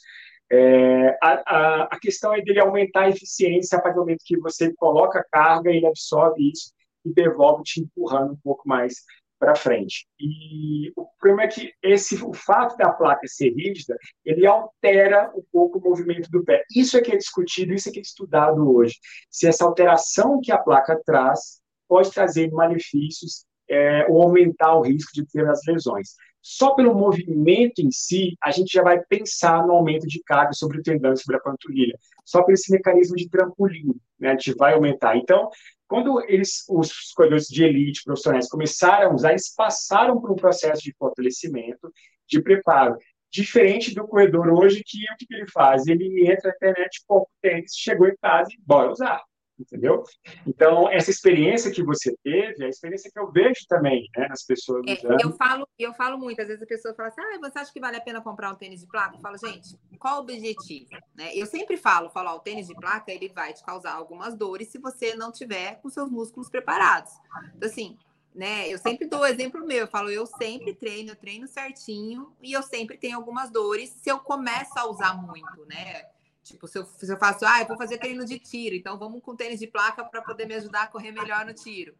É, a, a, a, questão é dele aumentar a eficiência a partir do momento que você coloca carga, ele absorve isso e devolve te empurrando um pouco mais para frente. E o problema é que esse, o fato da placa ser rígida, ele altera um pouco o movimento do pé. Isso é que é discutido, isso é que é estudado hoje. Se essa alteração que a placa traz pode trazer malefícios é, ou aumentar o risco de ter as lesões. Só pelo movimento em si, a gente já vai pensar no aumento de carga sobre o tendão e sobre a panturrilha. Só por esse mecanismo de trampolim, né, a gente vai aumentar. Então, quando eles, os corredores de elite profissionais começaram a usar, eles passaram por um processo de fortalecimento, de preparo. Diferente do corredor hoje, que o que ele faz? Ele entra na internet, pouco tênis, chegou em casa e bora usar entendeu? Então, essa experiência que você teve, é a experiência que eu vejo também, né, nas pessoas é, Eu falo, eu falo muito, às vezes a pessoa fala assim, ah, você acha que vale a pena comprar um tênis de placa? Eu falo, gente, qual o objetivo? Né? Eu sempre falo, falo, ó, o tênis de placa, ele vai te causar algumas dores se você não tiver com seus músculos preparados. Então, assim, né, eu sempre dou o exemplo meu, eu falo, eu sempre treino, eu treino certinho, e eu sempre tenho algumas dores se eu começo a usar muito, né? Tipo, se eu, se eu faço, ah, eu vou fazer treino de tiro, então vamos com tênis de placa para poder me ajudar a correr melhor no tiro.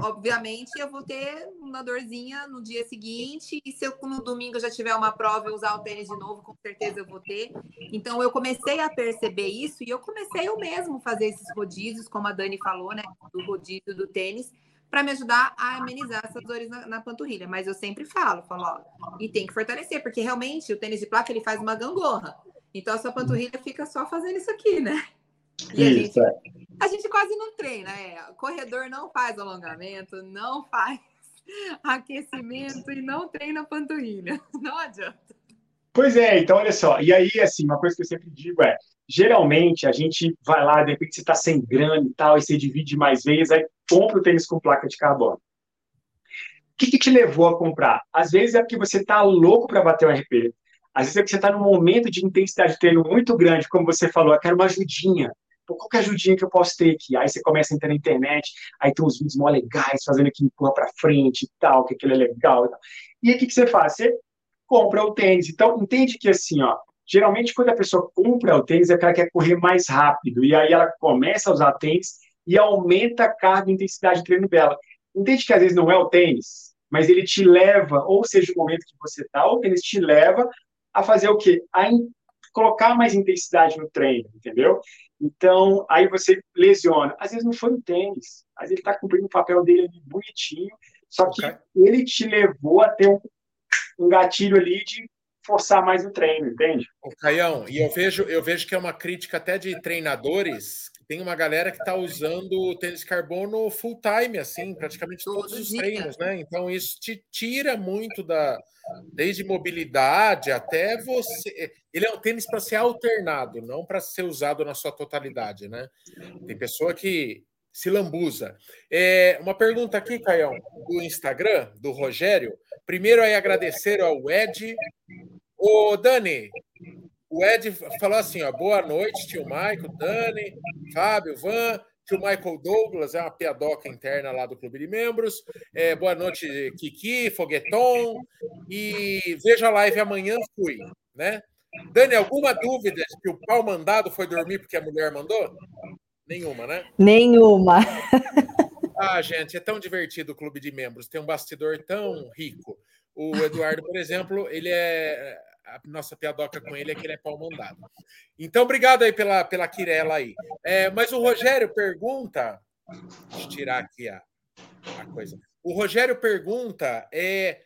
obviamente eu vou ter uma dorzinha no dia seguinte, e se eu no domingo já tiver uma prova e usar o tênis de novo, com certeza eu vou ter. Então eu comecei a perceber isso e eu comecei eu mesmo fazer esses rodízios, como a Dani falou, né, do rodízio do tênis, para me ajudar a amenizar essas dores na, na, panturrilha. Mas eu sempre falo, falo, ó, e tem que fortalecer, porque realmente o tênis de placa ele faz uma gangorra. Então a sua panturrilha fica só fazendo isso aqui, né? E a gente, é. a gente quase não treina, é. O corredor não faz alongamento, não faz aquecimento e não treina panturrilha. Não adianta. Pois é, então olha só. E aí, assim, uma coisa que eu sempre digo é: geralmente a gente vai lá, de repente você está sem grana e tal, e você divide mais vezes, aí compra o tênis com placa de carbono. O que, que te levou a comprar? Às vezes é porque você está louco para bater o RP. Às vezes é porque você está num momento de intensidade de treino muito grande, como você falou, eu quero uma ajudinha. Pô, qual que é a ajudinha que eu posso ter aqui? Aí você começa a entrar na internet, aí tem uns vídeos mó legais, fazendo aqui empurra para frente e tal, que aquilo é legal e tal. E aí o que, que você faz? Você compra o tênis. Então, entende que assim, ó, geralmente quando a pessoa compra o tênis é porque ela quer correr mais rápido, e aí ela começa a usar tênis e aumenta a carga e intensidade de treino dela. Entende que às vezes não é o tênis, mas ele te leva, ou seja, o momento que você está, o tênis te leva a fazer o quê? A colocar mais intensidade no treino, entendeu? Então, aí você lesiona. Às vezes não foi o tênis, às vezes ele está cumprindo o papel dele ali bonitinho, só que okay. ele te levou a ter um, um gatilho ali de forçar mais o treino, entende? O Caião, e eu vejo, eu vejo que é uma crítica até de treinadores. Tem uma galera que está usando o tênis carbono full time, assim, praticamente todos os treinos, né? Então isso te tira muito da, desde mobilidade até você. Ele é um tênis para ser alternado, não para ser usado na sua totalidade, né? Tem pessoa que se lambuza. É, uma pergunta aqui, Caião, do Instagram, do Rogério. Primeiro aí agradecer ao Ed. Ô, Dani, o Ed falou assim: ó, boa noite, tio Michael, Dani, Fábio, Van que o Michael Douglas é uma piadoca interna lá do Clube de Membros. É, boa noite, Kiki, Fogueton. E veja a live amanhã, fui. Né? Dani, alguma dúvida de que o pau mandado foi dormir porque a mulher mandou? Nenhuma, né? Nenhuma. Ah, gente, é tão divertido o Clube de Membros. Tem um bastidor tão rico. O Eduardo, por exemplo, ele é a nossa piadoca com ele é que ele é pau mandado. Então, obrigado aí pela, pela quirela aí. É, mas o Rogério pergunta. Deixa eu tirar aqui a, a coisa. O Rogério pergunta: é,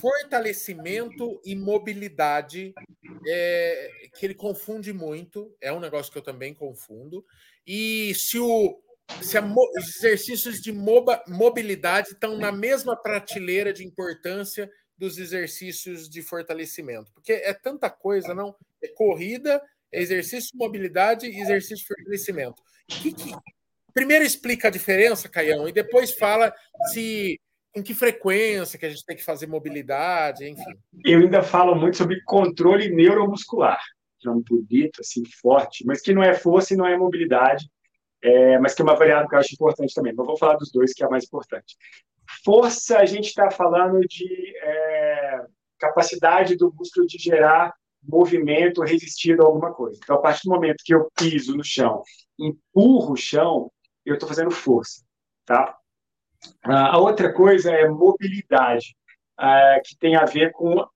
fortalecimento e mobilidade, é, que ele confunde muito, é um negócio que eu também confundo. E se o. Se a, os exercícios de mobilidade estão na mesma prateleira de importância dos exercícios de fortalecimento? Porque é tanta coisa, não? É corrida, é exercício de mobilidade e exercício de fortalecimento. Que, que... Primeiro explica a diferença, Caião, e depois fala se com que frequência que a gente tem que fazer mobilidade, enfim. Eu ainda falo muito sobre controle neuromuscular, que é um bonito, assim, forte, mas que não é força e não é mobilidade, é, mas que é uma variável que eu acho importante também. Mas vou falar dos dois, que é a mais importante. Força, a gente está falando de é, capacidade do músculo de gerar movimento resistindo a alguma coisa. Então, a partir do momento que eu piso no chão, empurro o chão, eu estou fazendo força, tá? A outra coisa é mobilidade, é, que tem a ver com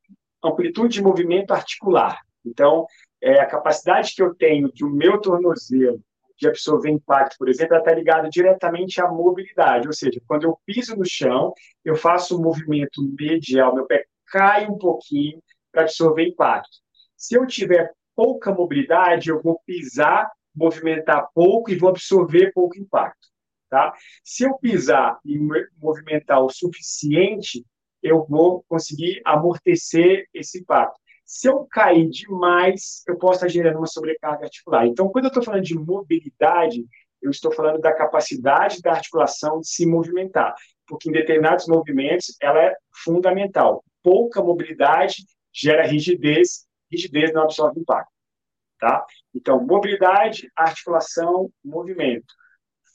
amplitude de movimento articular. Então, é a capacidade que eu tenho de o meu tornozelo de absorver impacto, por exemplo, está ligado diretamente à mobilidade, ou seja, quando eu piso no chão, eu faço um movimento medial, meu pé cai um pouquinho para absorver impacto. Se eu tiver pouca mobilidade, eu vou pisar, movimentar pouco e vou absorver pouco impacto. Tá? Se eu pisar e movimentar o suficiente, eu vou conseguir amortecer esse impacto. Se eu cair demais, eu posso estar gerando uma sobrecarga articular. Então, quando eu estou falando de mobilidade, eu estou falando da capacidade da articulação de se movimentar, porque em determinados movimentos ela é fundamental. Pouca mobilidade gera rigidez, rigidez não absorve impacto. Tá? Então, mobilidade, articulação, movimento.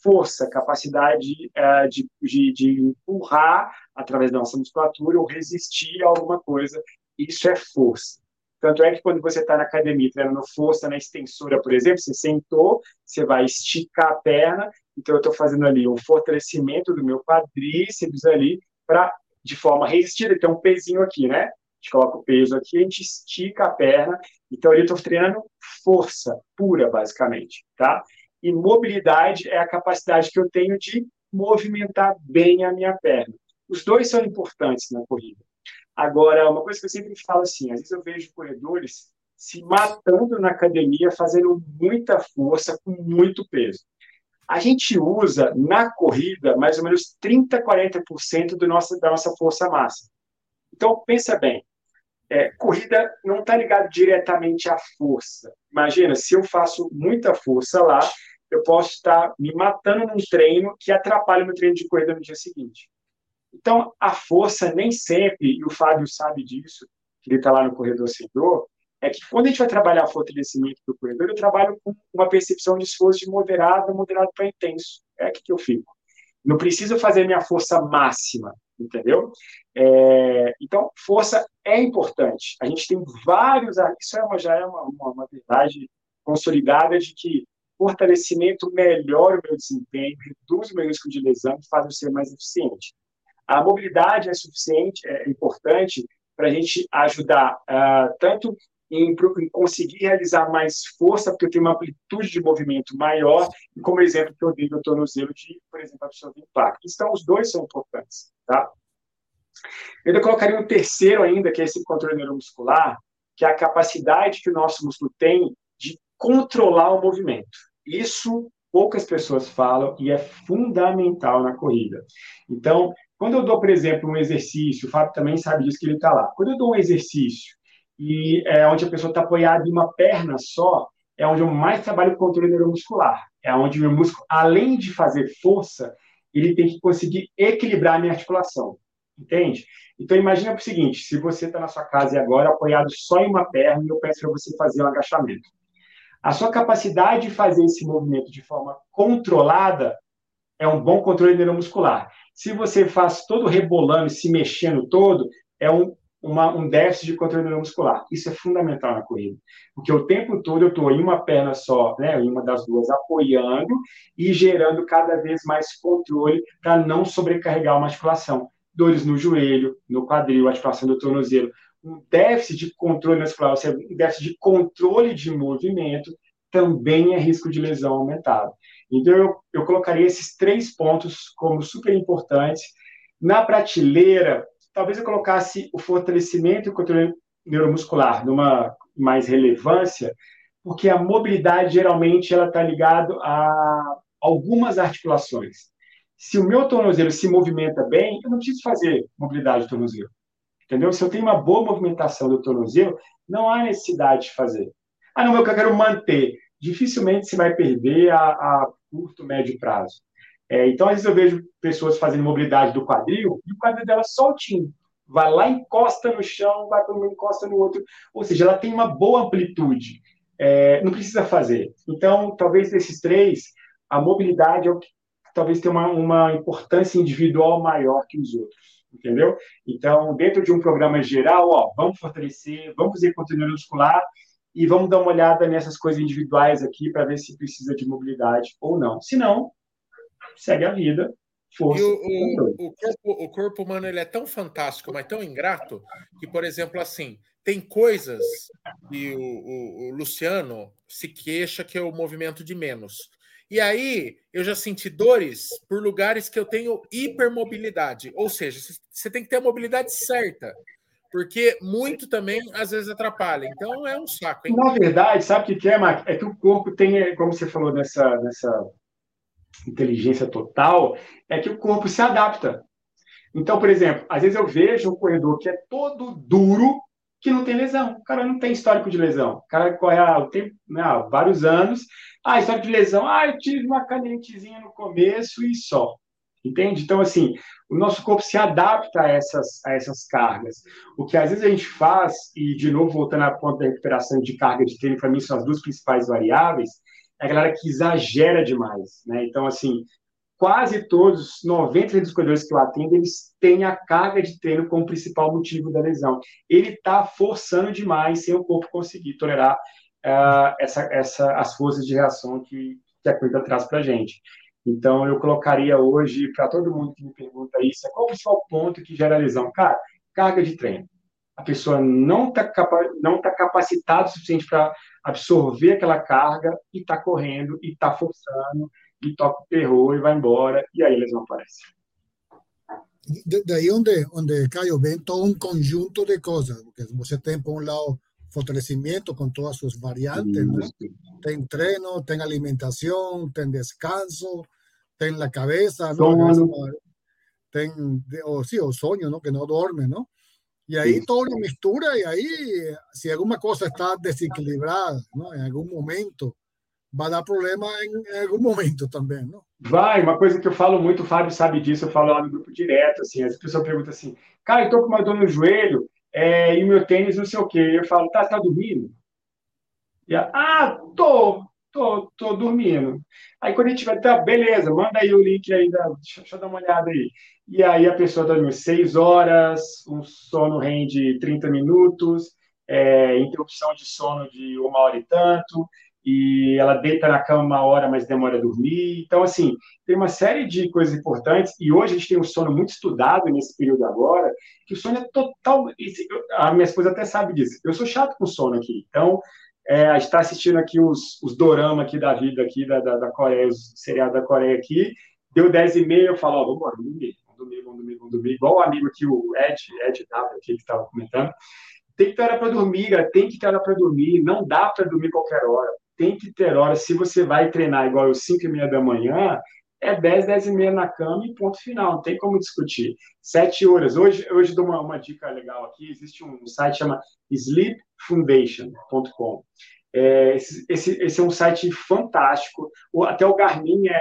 Força, capacidade uh, de, de, de empurrar através da nossa musculatura ou resistir a alguma coisa, isso é força. Tanto é que quando você está na academia treinando força na extensora, por exemplo, você sentou, você vai esticar a perna, então eu estou fazendo ali um fortalecimento do meu quadríceps ali, para de forma resistida, tem um pezinho aqui, né? A gente coloca o peso aqui, a gente estica a perna, então eu estou treinando força pura, basicamente, tá? E mobilidade é a capacidade que eu tenho de movimentar bem a minha perna. Os dois são importantes na corrida. Agora, uma coisa que eu sempre falo assim, às vezes eu vejo corredores se matando na academia, fazendo muita força com muito peso. A gente usa na corrida mais ou menos 30, 40% do nosso, da nossa força máxima. Então, pensa bem, é, corrida não está ligado diretamente à força. Imagina, se eu faço muita força lá, eu posso estar me matando num treino que atrapalha o meu treino de corrida no dia seguinte. Então, a força nem sempre, e o Fábio sabe disso, que ele está lá no corredor sem dor, é que quando a gente vai trabalhar fortalecimento do corredor, eu trabalho com uma percepção de esforço de moderado, moderado para intenso. É aqui que eu fico. Não preciso fazer minha força máxima, entendeu? É, então, força é importante. A gente tem vários. Isso é uma, já é uma, uma, uma verdade consolidada de que fortalecimento melhora o meu desempenho, reduz o meu risco de lesão faz eu ser mais eficiente. A mobilidade é suficiente, é importante para a gente ajudar uh, tanto em, em, conseguir realizar mais força, porque tenho uma amplitude de movimento maior, e como exemplo que eu dei do tornozelo de, por exemplo, absorver impacto. Então, os dois são importantes, tá? Eu colocaria um terceiro ainda, que é esse controle neuromuscular, que é a capacidade que o nosso músculo tem de controlar o movimento. Isso poucas pessoas falam e é fundamental na corrida. Então, quando eu dou, por exemplo, um exercício, o Fábio também sabe disso que ele está lá. Quando eu dou um exercício e é onde a pessoa está apoiada em uma perna só, é onde eu mais trabalho com controle neuromuscular. É onde o meu músculo, além de fazer força, ele tem que conseguir equilibrar a minha articulação. Entende? Então, imagina o seguinte: se você está na sua casa e agora apoiado só em uma perna, eu peço para você fazer um agachamento. A sua capacidade de fazer esse movimento de forma controlada é um bom controle neuromuscular. Se você faz todo rebolando se mexendo todo, é um, uma, um déficit de controle neuromuscular. Isso é fundamental na corrida, porque o tempo todo eu estou em uma perna só, né, em uma das duas, apoiando e gerando cada vez mais controle para não sobrecarregar uma articulação. Dores no joelho, no quadril, articulação do tornozelo. Um déficit de controle muscular, ou seja, um déficit de controle de movimento, também é risco de lesão aumentado. Então, eu, eu colocaria esses três pontos como super importantes. Na prateleira, talvez eu colocasse o fortalecimento e o controle neuromuscular numa mais relevância, porque a mobilidade geralmente ela está ligada a algumas articulações. Se o meu tornozelo se movimenta bem, eu não preciso fazer mobilidade do tornozelo. Entendeu? Se eu tenho uma boa movimentação do tornozelo, não há necessidade de fazer. Ah, não, eu quero manter dificilmente se vai perder a, a curto, médio prazo. É, então, às vezes eu vejo pessoas fazendo mobilidade do quadril e o quadril dela soltinho. Vai lá, encosta no chão, vai para um, encosta no outro. Ou seja, ela tem uma boa amplitude. É, não precisa fazer. Então, talvez desses três, a mobilidade é o que talvez tenha uma, uma importância individual maior que os outros. Entendeu? Então, dentro de um programa geral, ó, vamos fortalecer, vamos fazer conteúdo muscular e vamos dar uma olhada nessas coisas individuais aqui para ver se precisa de mobilidade ou não. Se não, segue a vida. Força, e o, o, o, corpo, o corpo humano ele é tão fantástico, mas tão ingrato, que, por exemplo, assim, tem coisas que o, o, o Luciano se queixa que é o movimento de menos. E aí eu já senti dores por lugares que eu tenho hipermobilidade. Ou seja, você tem que ter a mobilidade certa porque muito também às vezes atrapalha. Então é um saco. Hein? Na verdade, sabe o que é, Mark? É que o corpo tem, como você falou nessa, nessa inteligência total, é que o corpo se adapta. Então, por exemplo, às vezes eu vejo um corredor que é todo duro, que não tem lesão. O cara não tem histórico de lesão. O cara corre há, tempo, né, há vários anos. Ah, história de lesão. Ah, eu tive uma cadentezinha no começo e só. Entende? Então, assim, o nosso corpo se adapta a essas, a essas cargas. O que às vezes a gente faz, e de novo, voltando à ponta da recuperação de carga de treino, para mim são as duas principais variáveis, é a galera que exagera demais. Né? Então, assim, quase todos, 90% dos corredores que eu atendo, eles têm a carga de treino como principal motivo da lesão. Ele está forçando demais sem o corpo conseguir tolerar uh, essa, essa, as forças de reação que, que a corrida traz para a gente. Então, eu colocaria hoje, para todo mundo que me pergunta isso, qual é o principal ponto que gera lesão? Cara, carga de treino. A pessoa não está capa não tá capacitada o suficiente para absorver aquela carga e está correndo, e está forçando, e toca o terror e vai embora, e aí eles não aparecem. Daí onde, onde Caio, vem todo um conjunto de coisas, porque você tem, por um lado, fortalecimento com todas suas variantes, ¿no? Tem treino, tem alimentação, tem descanso, tem a cabeça, ¿no? Tem, o, sí, o sueño, ¿no? Que no duerme, ¿no? Y ahí sí. todo lo mistura y ahí, si alguna cosa está desequilibrada, ¿no? En algún momento, vai dar problema em, algum momento também, não? Vai, uma coisa que eu falo muito, o Fábio sabe disso, eu falo lá no grupo direto, assim, as pessoas perguntam assim, cara, eu tô com uma dor no joelho é, e o meu tênis não sei o quê. Eu falo, tá, tá dormindo? E a, ah, tô, tô, tô dormindo. Aí quando a gente vai, tá, beleza, manda aí o link aí, deixa, deixa eu dar uma olhada aí. E aí a pessoa dorme seis horas, um sono rende 30 minutos, é, interrupção de sono de uma hora e tanto, e ela deita na cama uma hora, mas demora a dormir. Então, assim, tem uma série de coisas importantes, e hoje a gente tem um sono muito estudado nesse período agora, que o sono é total. A minha esposa até sabe disso. Eu sou chato com sono aqui, então. É, a gente está assistindo aqui os, os dorama aqui da vida aqui da, da, da Coreia, os seriados da Coreia aqui, deu 10 e meia, eu falo, ó, vamos dormir, vamos dormir, vamos dormir, vamos dormir, igual o amigo aqui, o Ed, Ed W, que estava comentando, tem que ter hora para dormir, cara, tem que ter hora para dormir, não dá para dormir qualquer hora, tem que ter hora. Se você vai treinar igual às 5 e meia da manhã, é 10, 10 e meia na cama e ponto final, não tem como discutir. Sete horas. Hoje, hoje dou uma, uma dica legal aqui, existe um site chama sleepfoundation.com. É, esse, esse, esse, é um site fantástico. O, até o Garmin é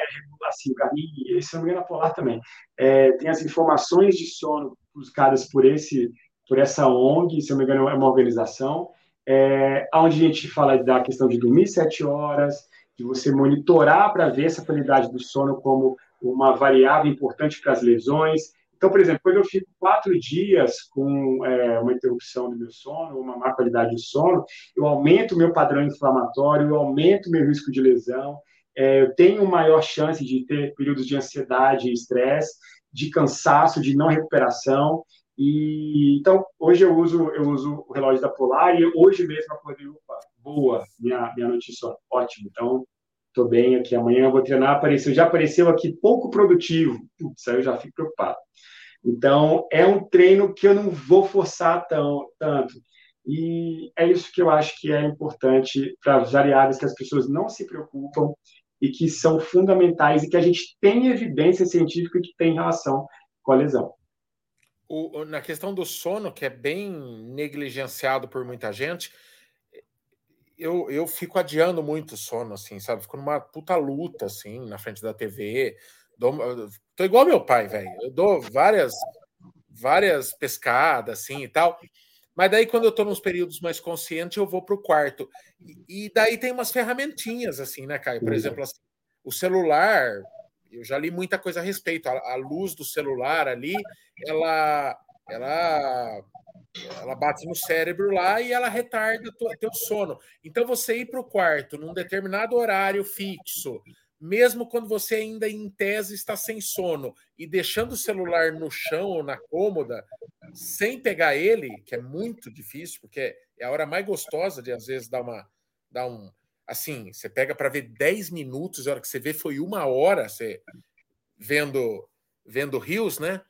assim, o Garmin, se não me engano, é Polar também. É, tem as informações de sono buscadas por esse por essa ONG, se não me engano, é uma organização é, onde a gente fala da questão de dormir sete horas, de você monitorar para ver essa qualidade do sono como uma variável importante para as lesões. Então, por exemplo, quando eu fico quatro dias com é, uma interrupção do meu sono, uma má qualidade de sono, eu aumento o meu padrão inflamatório, eu aumento o meu risco de lesão, é, eu tenho maior chance de ter períodos de ansiedade e estresse, de cansaço, de não recuperação. E então hoje eu uso eu uso o relógio da Polar e hoje mesmo acordei opa, boa minha minha notícia ótimo. Então estou bem aqui. Amanhã eu vou treinar. Apareceu já apareceu aqui pouco produtivo. Putz, aí eu já fico preocupado. Então é um treino que eu não vou forçar tão tanto. E é isso que eu acho que é importante para as variáveis que as pessoas não se preocupam e que são fundamentais e que a gente tem evidência científica que tem relação com a lesão o, na questão do sono, que é bem negligenciado por muita gente, eu, eu fico adiando muito o sono, assim, sabe? Fico numa puta luta, assim, na frente da TV. Dou, tô igual meu pai, velho. Eu dou várias, várias pescadas, assim, e tal. Mas daí, quando eu tô nos períodos mais conscientes, eu vou pro quarto. E, e daí tem umas ferramentinhas, assim, né, Caio? Por exemplo, assim, o celular, eu já li muita coisa a respeito. A, a luz do celular ali, ela, ela, ela bate no cérebro lá e ela retarda o teu sono. Então, você ir para o quarto num determinado horário fixo, mesmo quando você ainda em tese está sem sono e deixando o celular no chão ou na cômoda, sem pegar ele, que é muito difícil, porque é a hora mais gostosa de às vezes dar uma dar um assim, você pega para ver 10 minutos, a hora que você vê foi uma hora, você vendo vendo rios, né?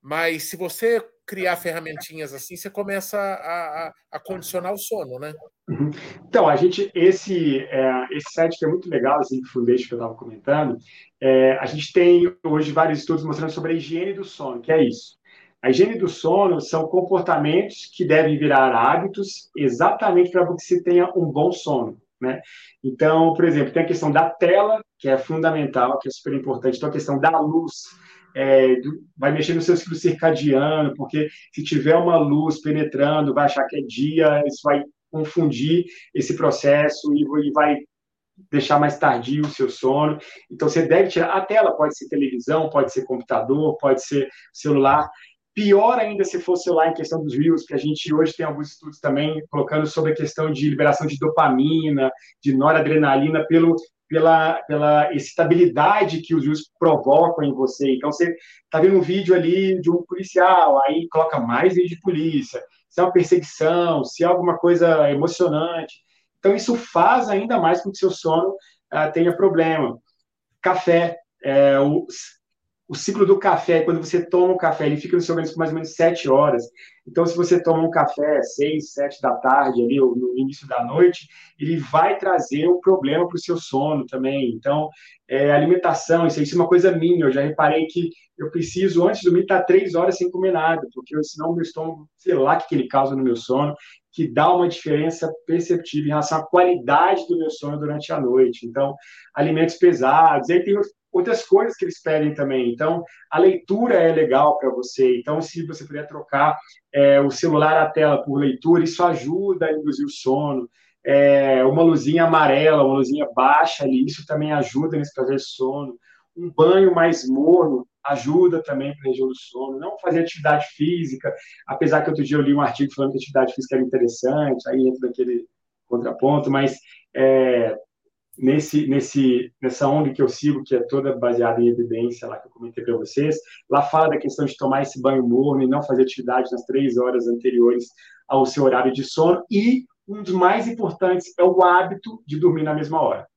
Mas se você criar ferramentinhas assim, você começa a, a, a condicionar o sono, né? Uhum. Então, a gente, esse, é, esse site que é muito legal, esse Foundation que eu estava comentando, é, a gente tem hoje vários estudos mostrando sobre a higiene do sono, que é isso. A higiene do sono são comportamentos que devem virar hábitos exatamente para que você tenha um bom sono. Né? Então, por exemplo, tem a questão da tela, que é fundamental, que é super importante. Então, a questão da luz, é, vai mexer no seu ciclo circadiano, porque se tiver uma luz penetrando, vai achar que é dia, isso vai confundir esse processo e, vai deixar mais tardio o seu sono. Então, você deve tirar a tela, pode ser televisão, pode ser computador, pode ser celular. Pior ainda se for celular em questão dos Reels, que a gente hoje tem alguns estudos também colocando sobre a questão de liberação de dopamina, de noradrenalina, pelo, pela, pela excitabilidade que os Reels provocam em você. Então, você está vendo um vídeo ali de um policial, aí coloca mais vídeo de polícia. Se é uma perseguição, se é alguma coisa emocionante, então, isso faz ainda mais com que seu sono uh, tenha problema. Café, é, o, o ciclo do café, quando você toma um café, ele fica no seu organismo por mais ou menos sete horas. Então, se você toma um café seis, sete da tarde, ali, ou no início da noite, ele vai trazer um problema para o seu sono também. Então, é, alimentação, isso, isso é uma coisa minha. Eu já reparei que eu preciso, antes de dormir, estar três horas sem comer nada, porque senão o meu estômago, sei lá o que ele causa no meu sono, que dá uma diferença perceptível em relação à qualidade do meu sono durante a noite. Então, alimentos pesados, aí tem outras coisas que eles pedem também. Então, a leitura é legal para você. Então, se você puder trocar é, o celular à tela por leitura, isso ajuda a induzir o sono. É, uma luzinha amarela, uma luzinha baixa ali, isso também ajuda nesse prazer sono. Um banho mais morno ajuda também para a região do sono. Não fazer atividade física, apesar que outro dia eu li um artigo falando que atividade física era interessante, aí entra naquele contraponto, mas é, nesse, nesse, nessa ONG que eu sigo, que é toda baseada em evidência, lá que eu comentei para vocês, lá fala da questão de tomar esse banho morno e não fazer atividade nas três horas anteriores ao seu horário de sono, e um dos mais importantes é o hábito de dormir na mesma hora.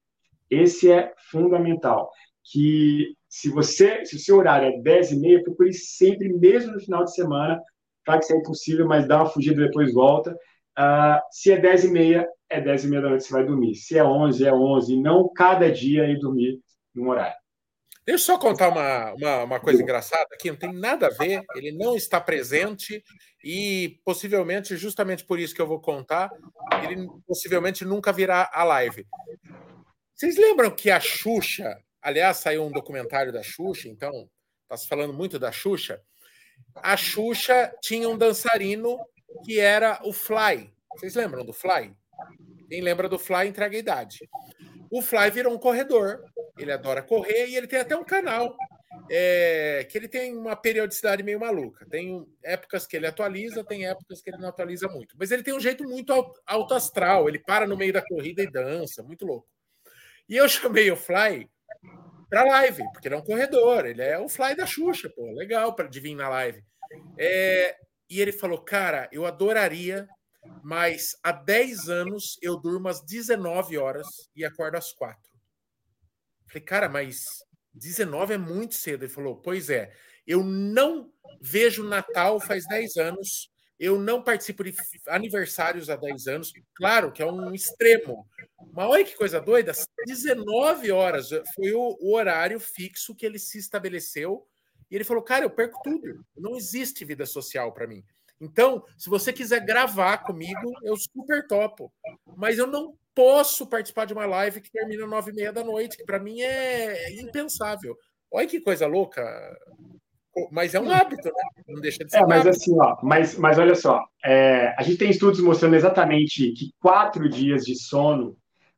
Esse é fundamental, que se você, se o seu horário é 10 e meia, procure sempre, mesmo no final de semana, claro que isso é impossível, mas dá uma fugida depois volta. Uh, se é 10 e meia, é 10 e meia da noite que você vai dormir. Se é 11, é 11. Não cada dia ir dormir num horário. Deixa eu só contar uma, uma, uma, coisa engraçada aqui, não tem nada a ver, ele não está presente e possivelmente, justamente por isso que eu vou contar, ele possivelmente nunca virá a live. Vocês lembram que a Xuxa Aliás, saiu um documentário da Xuxa, então está se falando muito da Xuxa. A Xuxa tinha um dançarino que era o Fly. Vocês lembram do Fly? Quem lembra do Fly entrega a idade. O Fly virou um corredor. Ele adora correr e ele tem até um canal é, que ele tem uma periodicidade meio maluca. Tem épocas que ele atualiza, tem épocas que ele não atualiza muito. Mas ele tem um jeito muito alto astral. Ele para no meio da corrida e dança, muito louco. E eu chamei o Fly para live, porque ele é um corredor, ele é o fly da Xuxa, pô, legal para vir na live. É, e ele falou, cara, eu adoraria, mas há 10 anos eu durmo às 19 horas e acordo às 4. Falei, cara, mas 19 é muito cedo. Ele falou, pois é, eu não vejo Natal faz 10 anos, eu não participo de aniversários há 10 anos, claro que é um extremo. Mas olha que coisa doida, 19 horas foi o, horário fixo que ele se estabeleceu. E ele falou: Cara, eu perco tudo. Não existe vida social para mim. Então, se você quiser gravar comigo, eu super topo. Mas eu não posso participar de uma live que termina nove e meia da noite, que para mim é impensável. Olha que coisa louca, mas é um hábito, né? Não deixa de ser. É, mas hábito. assim, ó, mas, mas olha só, é, a gente tem estudos mostrando exatamente que quatro dias de sono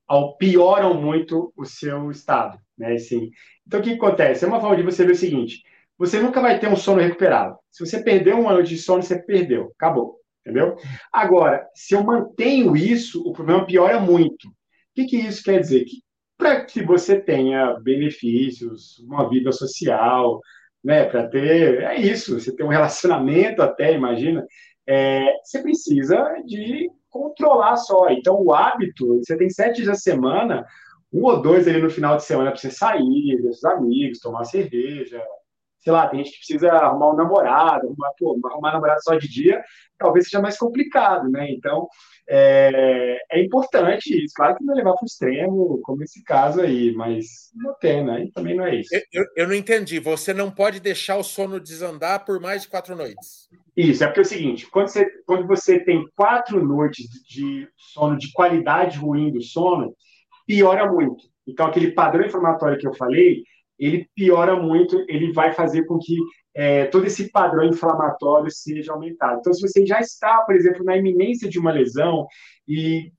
ao, pioram muito o seu estado, né? Assim, então, o que acontece? É uma forma de você ver o seguinte: você nunca vai ter um sono recuperado. Se você perdeu uma noite de sono, você perdeu, acabou, entendeu? Agora, se eu mantenho isso, o problema piora muito. O que, que isso quer dizer? Que para que você tenha benefícios, uma vida social, né, para ter, é isso, você tem um relacionamento até, imagina, é, você precisa de controlar só. Então, o hábito, você tem sete dias a semana, um ou dois ali no final de semana para você sair, ver seus amigos, tomar cerveja, sei lá, tem gente que precisa arrumar um namorado, arrumar, pô, arrumar namorado só de dia, talvez seja mais complicado, né? Então, é, é importante isso. Claro que não é levar para o extremo, como esse caso aí, mas não tem, né? E também não é isso. Eu, eu, não entendi. Você não pode deixar o sono desandar por mais de quatro noites. Isso, é porque é o seguinte: quando você, quando você tem quatro noites de sono de qualidade ruim do sono, piora muito. Então, aquele padrão inflamatório que eu falei, ele piora muito, ele vai fazer com que é, todo esse padrão inflamatório seja aumentado. Então, se você já está, por exemplo, na iminência de uma lesão e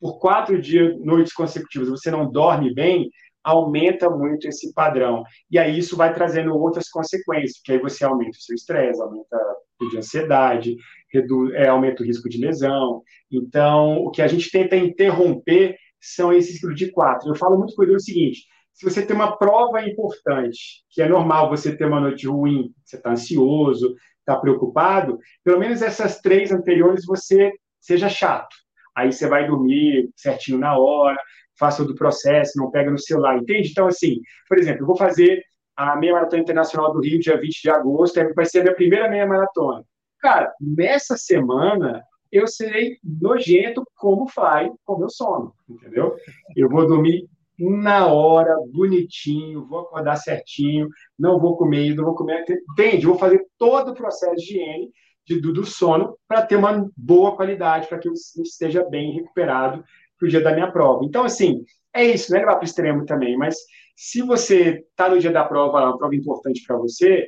por quatro dias, noites consecutivas, você não dorme bem, aumenta muito esse padrão. E aí isso vai trazendo outras consequências, que aí você aumenta o seu estresse, aumenta o de ansiedade, reduz, é, aumenta o risco de lesão. Então, o que a gente tenta interromper são esses de quatro. Eu falo muito com ele o seguinte, se você tem uma prova importante, que é normal você ter uma noite ruim, você está ansioso, está preocupado, pelo menos essas três anteriores você seja chato. Aí você vai dormir certinho na hora, faça todo o processo, não pega no celular, entende? Então, assim, por exemplo, eu vou fazer a meia maratona internacional do Rio, dia 20 de agosto, vai ser a minha primeira meia maratona. Cara, nessa semana eu serei nojento como faz com meu sono, entendeu? Eu vou dormir na hora, bonitinho, vou acordar certinho, não vou comer, não vou comer, entende? Vou fazer todo o processo de higiene de, do, do sono para ter uma boa qualidade, para que eu esteja bem recuperado para o dia da minha prova. Então, assim, é isso, não é levar para o extremo também, mas se você está no dia da prova, uma prova importante para você,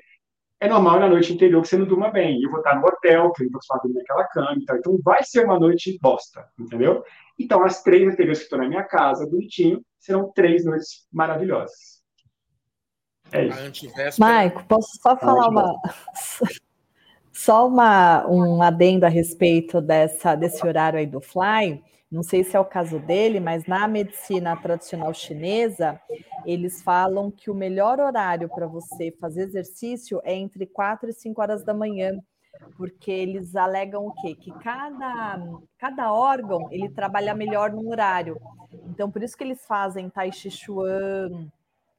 é normal na noite anterior que você não durma bem. Eu vou estar no hotel, que eu estar dormindo naquela cama, então, então vai ser uma noite bosta, entendeu? Então, as três anteriores que estão na minha casa, bonitinho, serão três noites maravilhosas. É isso. Maico, posso só falar uma. Só uma, um adendo a respeito dessa, desse horário aí do Fly. Não sei se é o caso dele, mas na medicina tradicional chinesa, eles falam que o melhor horário para você fazer exercício é entre 4 e 5 horas da manhã, porque eles alegam o quê? Que cada, cada órgão ele trabalha melhor num horário. Então, por isso que eles fazem Tai Chi Chuan,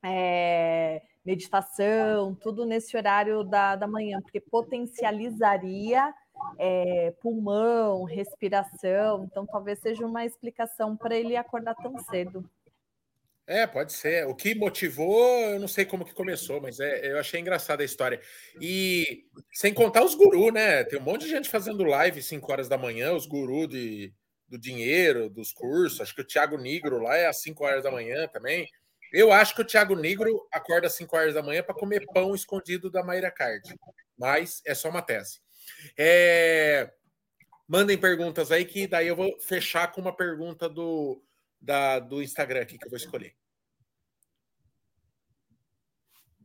é, meditação, tudo nesse horário da, da manhã, porque potencializaria é, pulmão, respiração. Então, talvez seja uma explicação para ele acordar tão cedo. É, pode ser. O que motivou, eu não sei como que começou, mas é, eu achei engraçada a história. E sem contar os gurus, né? Tem um monte de gente fazendo live 5 horas da manhã, os gurus de, do dinheiro, dos cursos. Acho que o Thiago Negro lá é às 5 horas da manhã também. Eu acho que o Thiago Negro acorda às 5 horas da manhã para comer pão escondido da Mayra Card. Mas é só uma tese. É... Mandem perguntas aí, que daí eu vou fechar com uma pergunta do, da, do Instagram aqui que eu vou escolher.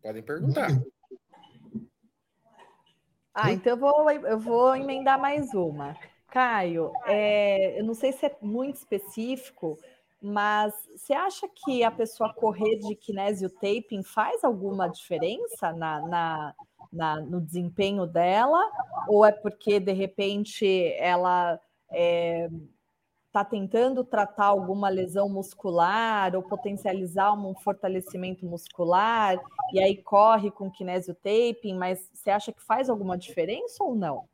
Podem perguntar. Ah, então eu vou, eu vou emendar mais uma. Caio, é, eu não sei se é muito específico, mas você acha que a pessoa correr de kinésio taping faz alguma diferença na, na, na, no desempenho dela? Ou é porque, de repente, ela é, tá tentando tratar alguma lesão muscular ou potencializar um fortalecimento muscular e aí corre com kinésio taping, mas você acha que faz alguma diferença ou não?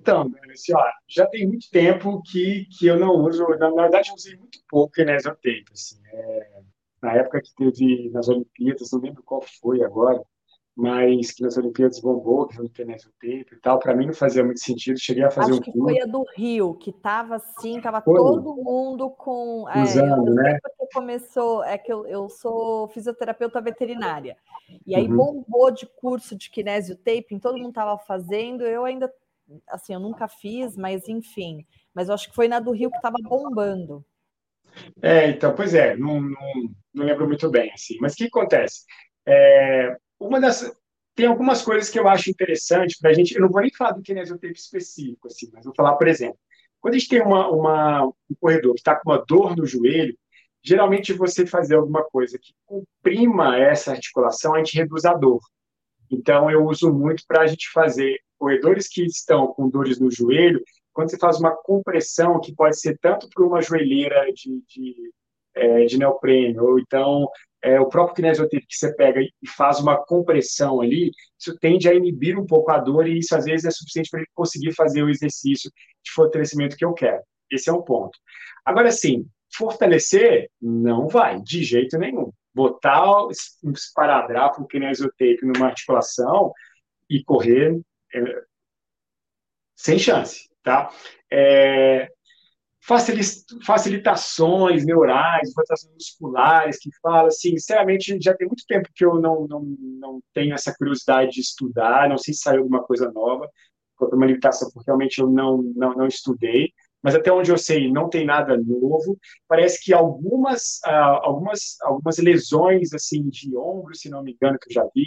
Então, já tem muito tempo que, que eu não uso, na, na verdade, eu usei muito pouco kinesiotape. Assim, é, na época que teve nas Olimpíadas, não lembro qual foi agora, mas que nas Olimpíadas bombou, que foi kinesiotape e tal, para mim não fazia muito sentido. Cheguei a fazer Acho um que foi a do Rio, que tava assim, tava foi. todo mundo com. Usando, é, né? Porque começou, é que eu, eu sou fisioterapeuta veterinária. E aí uhum. bombou de curso de kinesiotape, todo mundo tava fazendo, eu ainda assim, eu nunca fiz, mas enfim. Mas eu acho que foi na do Rio que estava bombando. É, então, pois é, não, não, não, lembro muito bem, assim. Mas o que acontece? É, uma das, tem algumas coisas que eu acho interessante para a gente. Eu não vou nem falar do kinesiotape específico, assim, mas vou falar, por exemplo, quando a gente tem uma, uma um corredor que está com uma dor no joelho, geralmente você fazer alguma coisa que comprima essa articulação, a gente reduz a dor. Então, eu uso muito para a gente fazer corredores que estão com dores no joelho, quando você faz uma compressão, que pode ser tanto por uma joelheira de, de, é, de neoprene, ou então é, o próprio kinesiotape que você pega e faz uma compressão ali, isso tende a inibir um pouco a dor e isso às vezes é suficiente para ele conseguir fazer o exercício de fortalecimento que eu quero. Esse é um ponto. Agora, sim, fortalecer não vai, de jeito nenhum. Botar um esparadrapo, um kinesiotape numa articulação e correr é, sem chance, tá? É, facilitações neurais, facilitações musculares, que fala, assim, sinceramente, já tem muito tempo que eu não, não, não tenho essa curiosidade de estudar, não sei se saiu alguma coisa nova, uma limitação, porque realmente eu não, não, não estudei, mas até onde eu sei não tem nada novo. Parece que algumas, uh, algumas, algumas lesões assim de ombro, se não me engano, que eu já vi,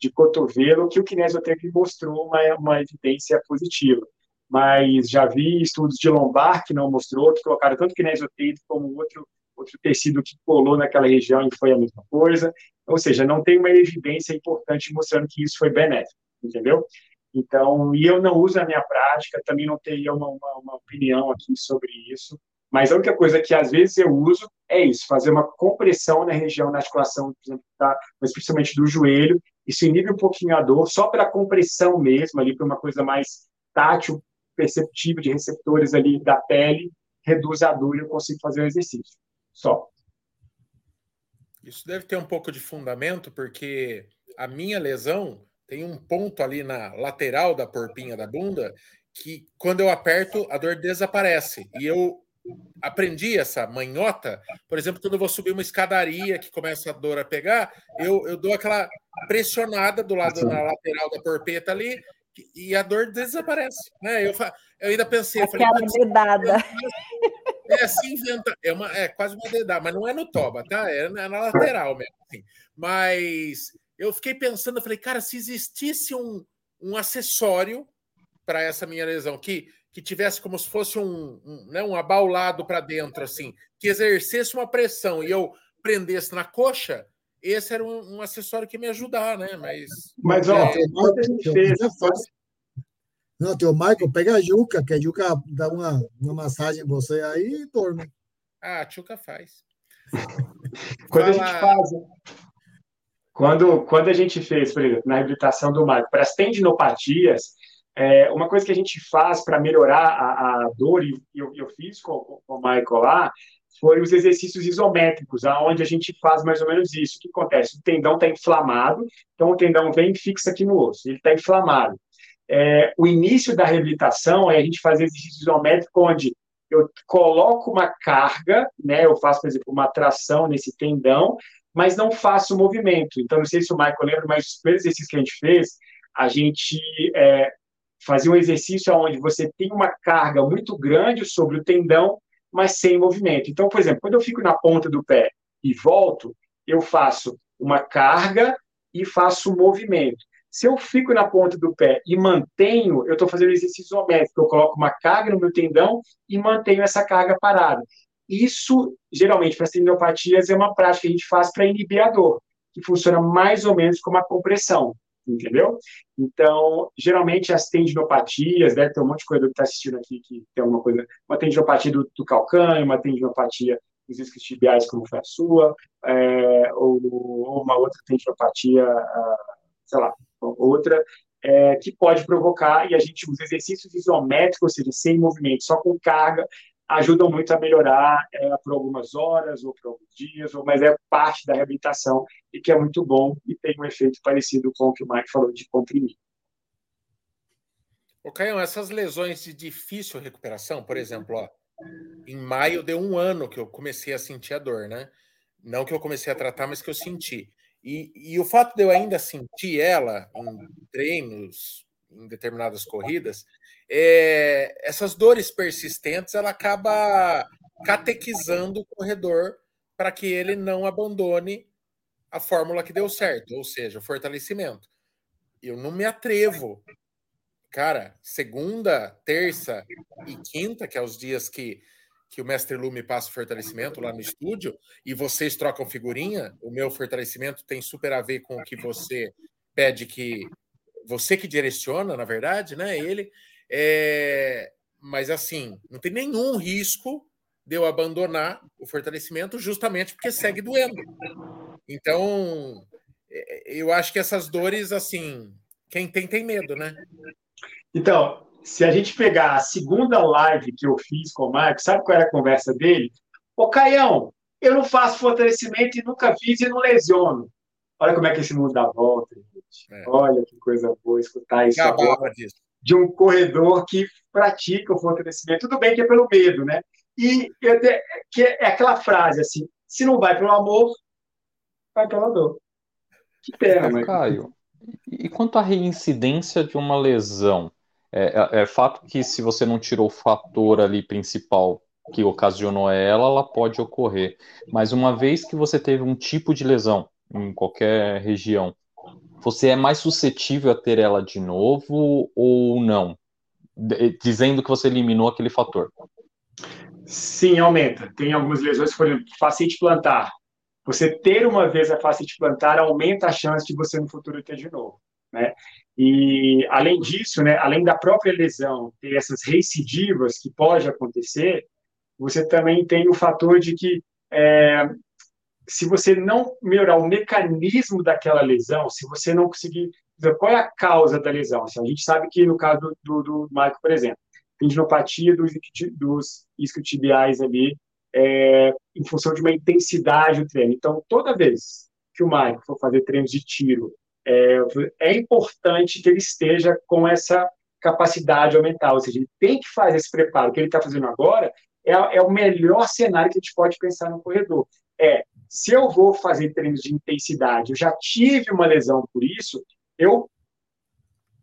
de cotovelo, que o kinesiotape mostrou uma, uma evidência positiva. Mas já vi estudos de lombar que não mostrou, que colocaram tanto kinesiotape como outro, outro tecido que colou naquela região e foi a mesma coisa. Ou seja, não tem uma evidência importante mostrando que isso foi benéfico, entendeu? Então, e eu não uso na minha prática, também não teria uma, uma, uma, opinião aqui sobre isso, mas a única coisa que às vezes eu uso é isso, fazer uma compressão na região da articulação, por exemplo, tá, mas principalmente do joelho, isso inibe um pouquinho a dor, só pela compressão mesmo, ali para uma coisa mais tátil, perceptível de receptores ali da pele, reduz a dor e eu consigo fazer o exercício, só. Isso deve ter um pouco de fundamento, porque a minha lesão tem um ponto ali na lateral da porpinha da bunda que quando eu aperto a dor desaparece. E eu aprendi essa manhota, por exemplo, quando eu vou subir uma escadaria que começa a dor a pegar, eu, eu dou aquela pressionada do lado na lateral da porpeta ali e a dor desaparece, né? Eu, eu ainda pensei, Aquela falei, dedada. É assim inventa, é uma é quase uma dedada, mas não é no toba, tá? É na, na lateral mesmo. Assim. Mas eu fiquei pensando, eu falei, cara, se existisse um, um acessório para essa minha lesão que, que tivesse como se fosse um, um, né, um abaulado para dentro, assim, que exercesse uma pressão e eu prendesse na coxa, esse era um, um acessório que me ajudar, né? Mas. Mas, ó, é, a gente fez. Não, teu Michael, pega a Juca, que a Juca dá uma, uma massagem em você aí e dorme. Ah, a Juca faz. Quando Fala... a gente faz. Quando, quando a gente fez, por exemplo, na reabilitação do Marco, para as tendinopatias, é, uma coisa que a gente faz para melhorar a, a, dor, e eu, eu fiz com, com o Michael lá, foi os exercícios isométricos, aonde a gente faz mais ou menos isso. O que acontece? O tendão está inflamado, então o tendão vem e fixa aqui no osso, ele está inflamado. É, o início da reabilitação é a gente fazer exercício isométrico onde eu coloco uma carga, né, eu faço, por exemplo, uma tração nesse tendão, mas não faço movimento. Então, não sei se o Michael lembra, mas os exercícios que a gente fez, a gente é, fazia um exercício onde você tem uma carga muito grande sobre o tendão, mas sem movimento. Então, por exemplo, quando eu fico na ponta do pé e volto, eu faço uma carga e faço movimento. Se eu fico na ponta do pé e mantenho, eu estou fazendo exercício isométrico, eu coloco uma carga no meu tendão e mantenho essa carga parada. Isso, geralmente, para as tendinopatias, é uma prática que a gente faz para inibir a dor, que funciona mais ou menos como a compressão, entendeu? Então, geralmente, as tendinopatias, deve ter um monte de coisa que está assistindo aqui que tem alguma coisa, uma tendinopatia do, do calcânio, uma tendinopatia dos isquios tibiais, como foi a sua, é, ou, ou, uma outra tendinopatia, uh, sei lá, outra, é, que pode provocar, e a gente usa exercícios isométricos, ou seja, sem movimento, só com carga, ajudam muito a melhorar é, por algumas horas ou por alguns dias, ou, mas é parte da reabilitação e que é muito bom e tem um efeito parecido com o que o Mike falou de comprimir. Ô, Caião, essas lesões de difícil recuperação, por exemplo, ó, em maio deu um ano que eu comecei a sentir a dor, né? Não que eu comecei a tratar, mas que eu senti. E, e o fato de eu ainda sentir ela em treinos, em determinadas corridas, é, essas dores persistentes ela acaba catequizando o corredor para que ele não abandone a fórmula que deu certo, ou seja, o fortalecimento. Eu não me atrevo. Cara, segunda, terça e quinta, que é os dias que, que o mestre Lu me passa o fortalecimento lá no estúdio, e vocês trocam figurinha, o meu fortalecimento tem super a ver com o que você pede que. Você que direciona, na verdade, né? Ele. É, mas assim, não tem nenhum risco de eu abandonar o fortalecimento justamente porque segue doendo. Então, é, eu acho que essas dores, assim, quem tem, tem medo, né? Então, se a gente pegar a segunda live que eu fiz com o Marcos, sabe qual era a conversa dele? Ô, Caião, eu não faço fortalecimento e nunca fiz e não lesiono. Olha como é que esse mundo dá volta, gente. É. Olha que coisa boa escutar isso. Disso de um corredor que pratica o fortalecimento. Tudo bem que é pelo medo, né? E que é aquela frase assim: se não vai pelo amor, vai pela dor. Que pena, mas... Caio, e quanto à reincidência de uma lesão? É, é, é fato que se você não tirou o fator ali principal que ocasionou ela, ela pode ocorrer. Mas uma vez que você teve um tipo de lesão em qualquer região, você é mais suscetível a ter ela de novo ou não? Dizendo que você eliminou aquele fator. Sim, aumenta. Tem algumas lesões, por exemplo, facite plantar. Você ter uma vez a facite plantar aumenta a chance de você no futuro ter de novo. Né? E além disso, né, além da própria lesão ter essas recidivas que pode acontecer, você também tem o fator de que é, se você não melhorar o mecanismo daquela lesão, se você não conseguir, qual é a causa da lesão? Assim, a gente sabe que no caso do, do, Michael, por exemplo, tendinopatia dos, dos isquiotibiais ali, é, em função de uma intensidade do treino. Então, toda vez que o Michael for fazer treinos de tiro, é, é importante que ele esteja com essa capacidade aumentar, ou seja, ele tem que fazer esse preparo. O que ele está fazendo agora é, é, o melhor cenário que a gente pode pensar no corredor. É, se eu vou fazer treinos de intensidade, eu já tive uma lesão por isso, eu,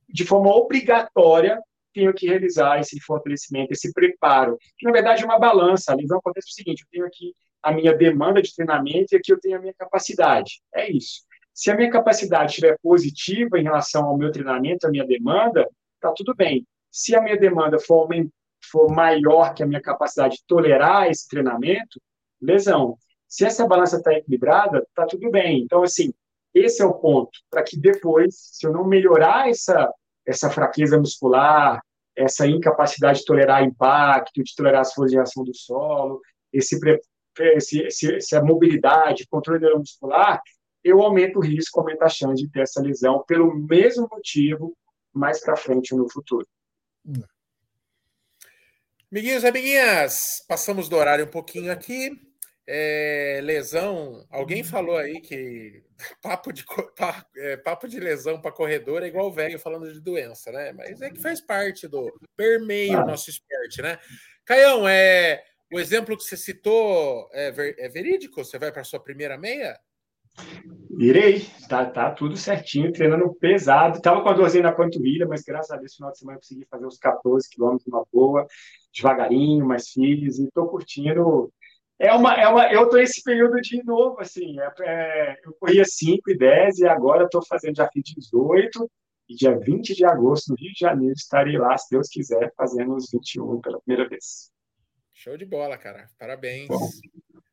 de forma obrigatória, tenho que realizar esse fortalecimento, esse preparo, que na verdade é uma balança. A lesão acontece o seguinte: eu tenho aqui a minha demanda de treinamento e aqui eu tenho a minha capacidade. É isso. Se a minha capacidade estiver positiva em relação ao meu treinamento, à minha demanda, está tudo bem. Se a minha demanda for, for maior que a minha capacidade de tolerar esse treinamento, lesão. Se essa balança está equilibrada, está tudo bem. Então, assim, esse é o ponto, para que depois, se eu não melhorar essa, essa fraqueza muscular, essa incapacidade de tolerar impacto, de tolerar as forças de do solo, esse, esse, esse, essa mobilidade, controle neuromuscular, eu aumento o risco, aumento a chance de ter essa lesão pelo mesmo motivo mais para frente no futuro. Amiguinhos e amiguinhas, passamos do horário um pouquinho aqui. É, lesão, alguém falou aí que papo de, é, papo de lesão para corredor é igual o velho falando de doença, né? Mas é que faz parte do permeio ah. nosso esporte, né? Caião, é, o exemplo que você citou é, ver, é verídico? Você vai para sua primeira meia? Irei, tá, tá tudo certinho, treinando pesado. Tava com a dorzinha na panturrilha, mas graças a Deus, no final de semana eu consegui fazer uns 14 quilômetros numa boa, devagarinho, mais firmes, e tô curtindo. É uma, é uma, eu tô nesse período de novo, assim, é, é, eu corria 5 e 10 e agora estou fazendo, já fiz 18, e dia 20 de agosto, no Rio de Janeiro, estarei lá, se Deus quiser, fazendo os 21 pela primeira vez. Show de bola, cara. Parabéns. Bom.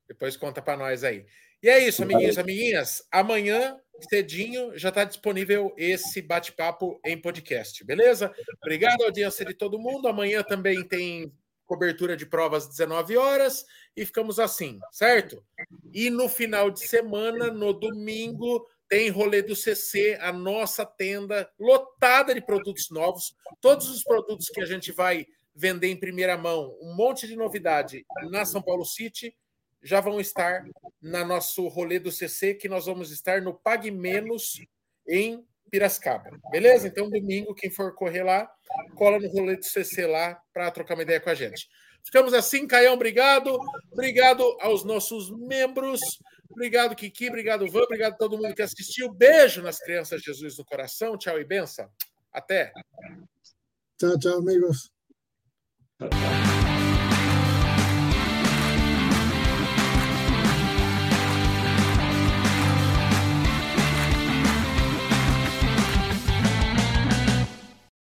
Depois conta para nós aí. E é isso, amiguinhos e amiguinhas. Amanhã, cedinho, já está disponível esse bate-papo em podcast, beleza? Obrigado, audiência de todo mundo. Amanhã também tem cobertura de provas às 19 horas e ficamos assim, certo? E no final de semana, no domingo, tem rolê do CC, a nossa tenda lotada de produtos novos. Todos os produtos que a gente vai vender em primeira mão, um monte de novidade na São Paulo City já vão estar na nosso rolê do CC, que nós vamos estar no Pague Menos em Piracicaba. Beleza? Então, domingo, quem for correr lá, cola no rolê do CC lá para trocar uma ideia com a gente. Ficamos assim, Caião, obrigado. Obrigado aos nossos membros. Obrigado, Kiki. Obrigado, Van. Obrigado a todo mundo que assistiu. Beijo nas crianças Jesus no coração. Tchau e benção. Até. Tchau, tchau, amigos. Tchau, tchau.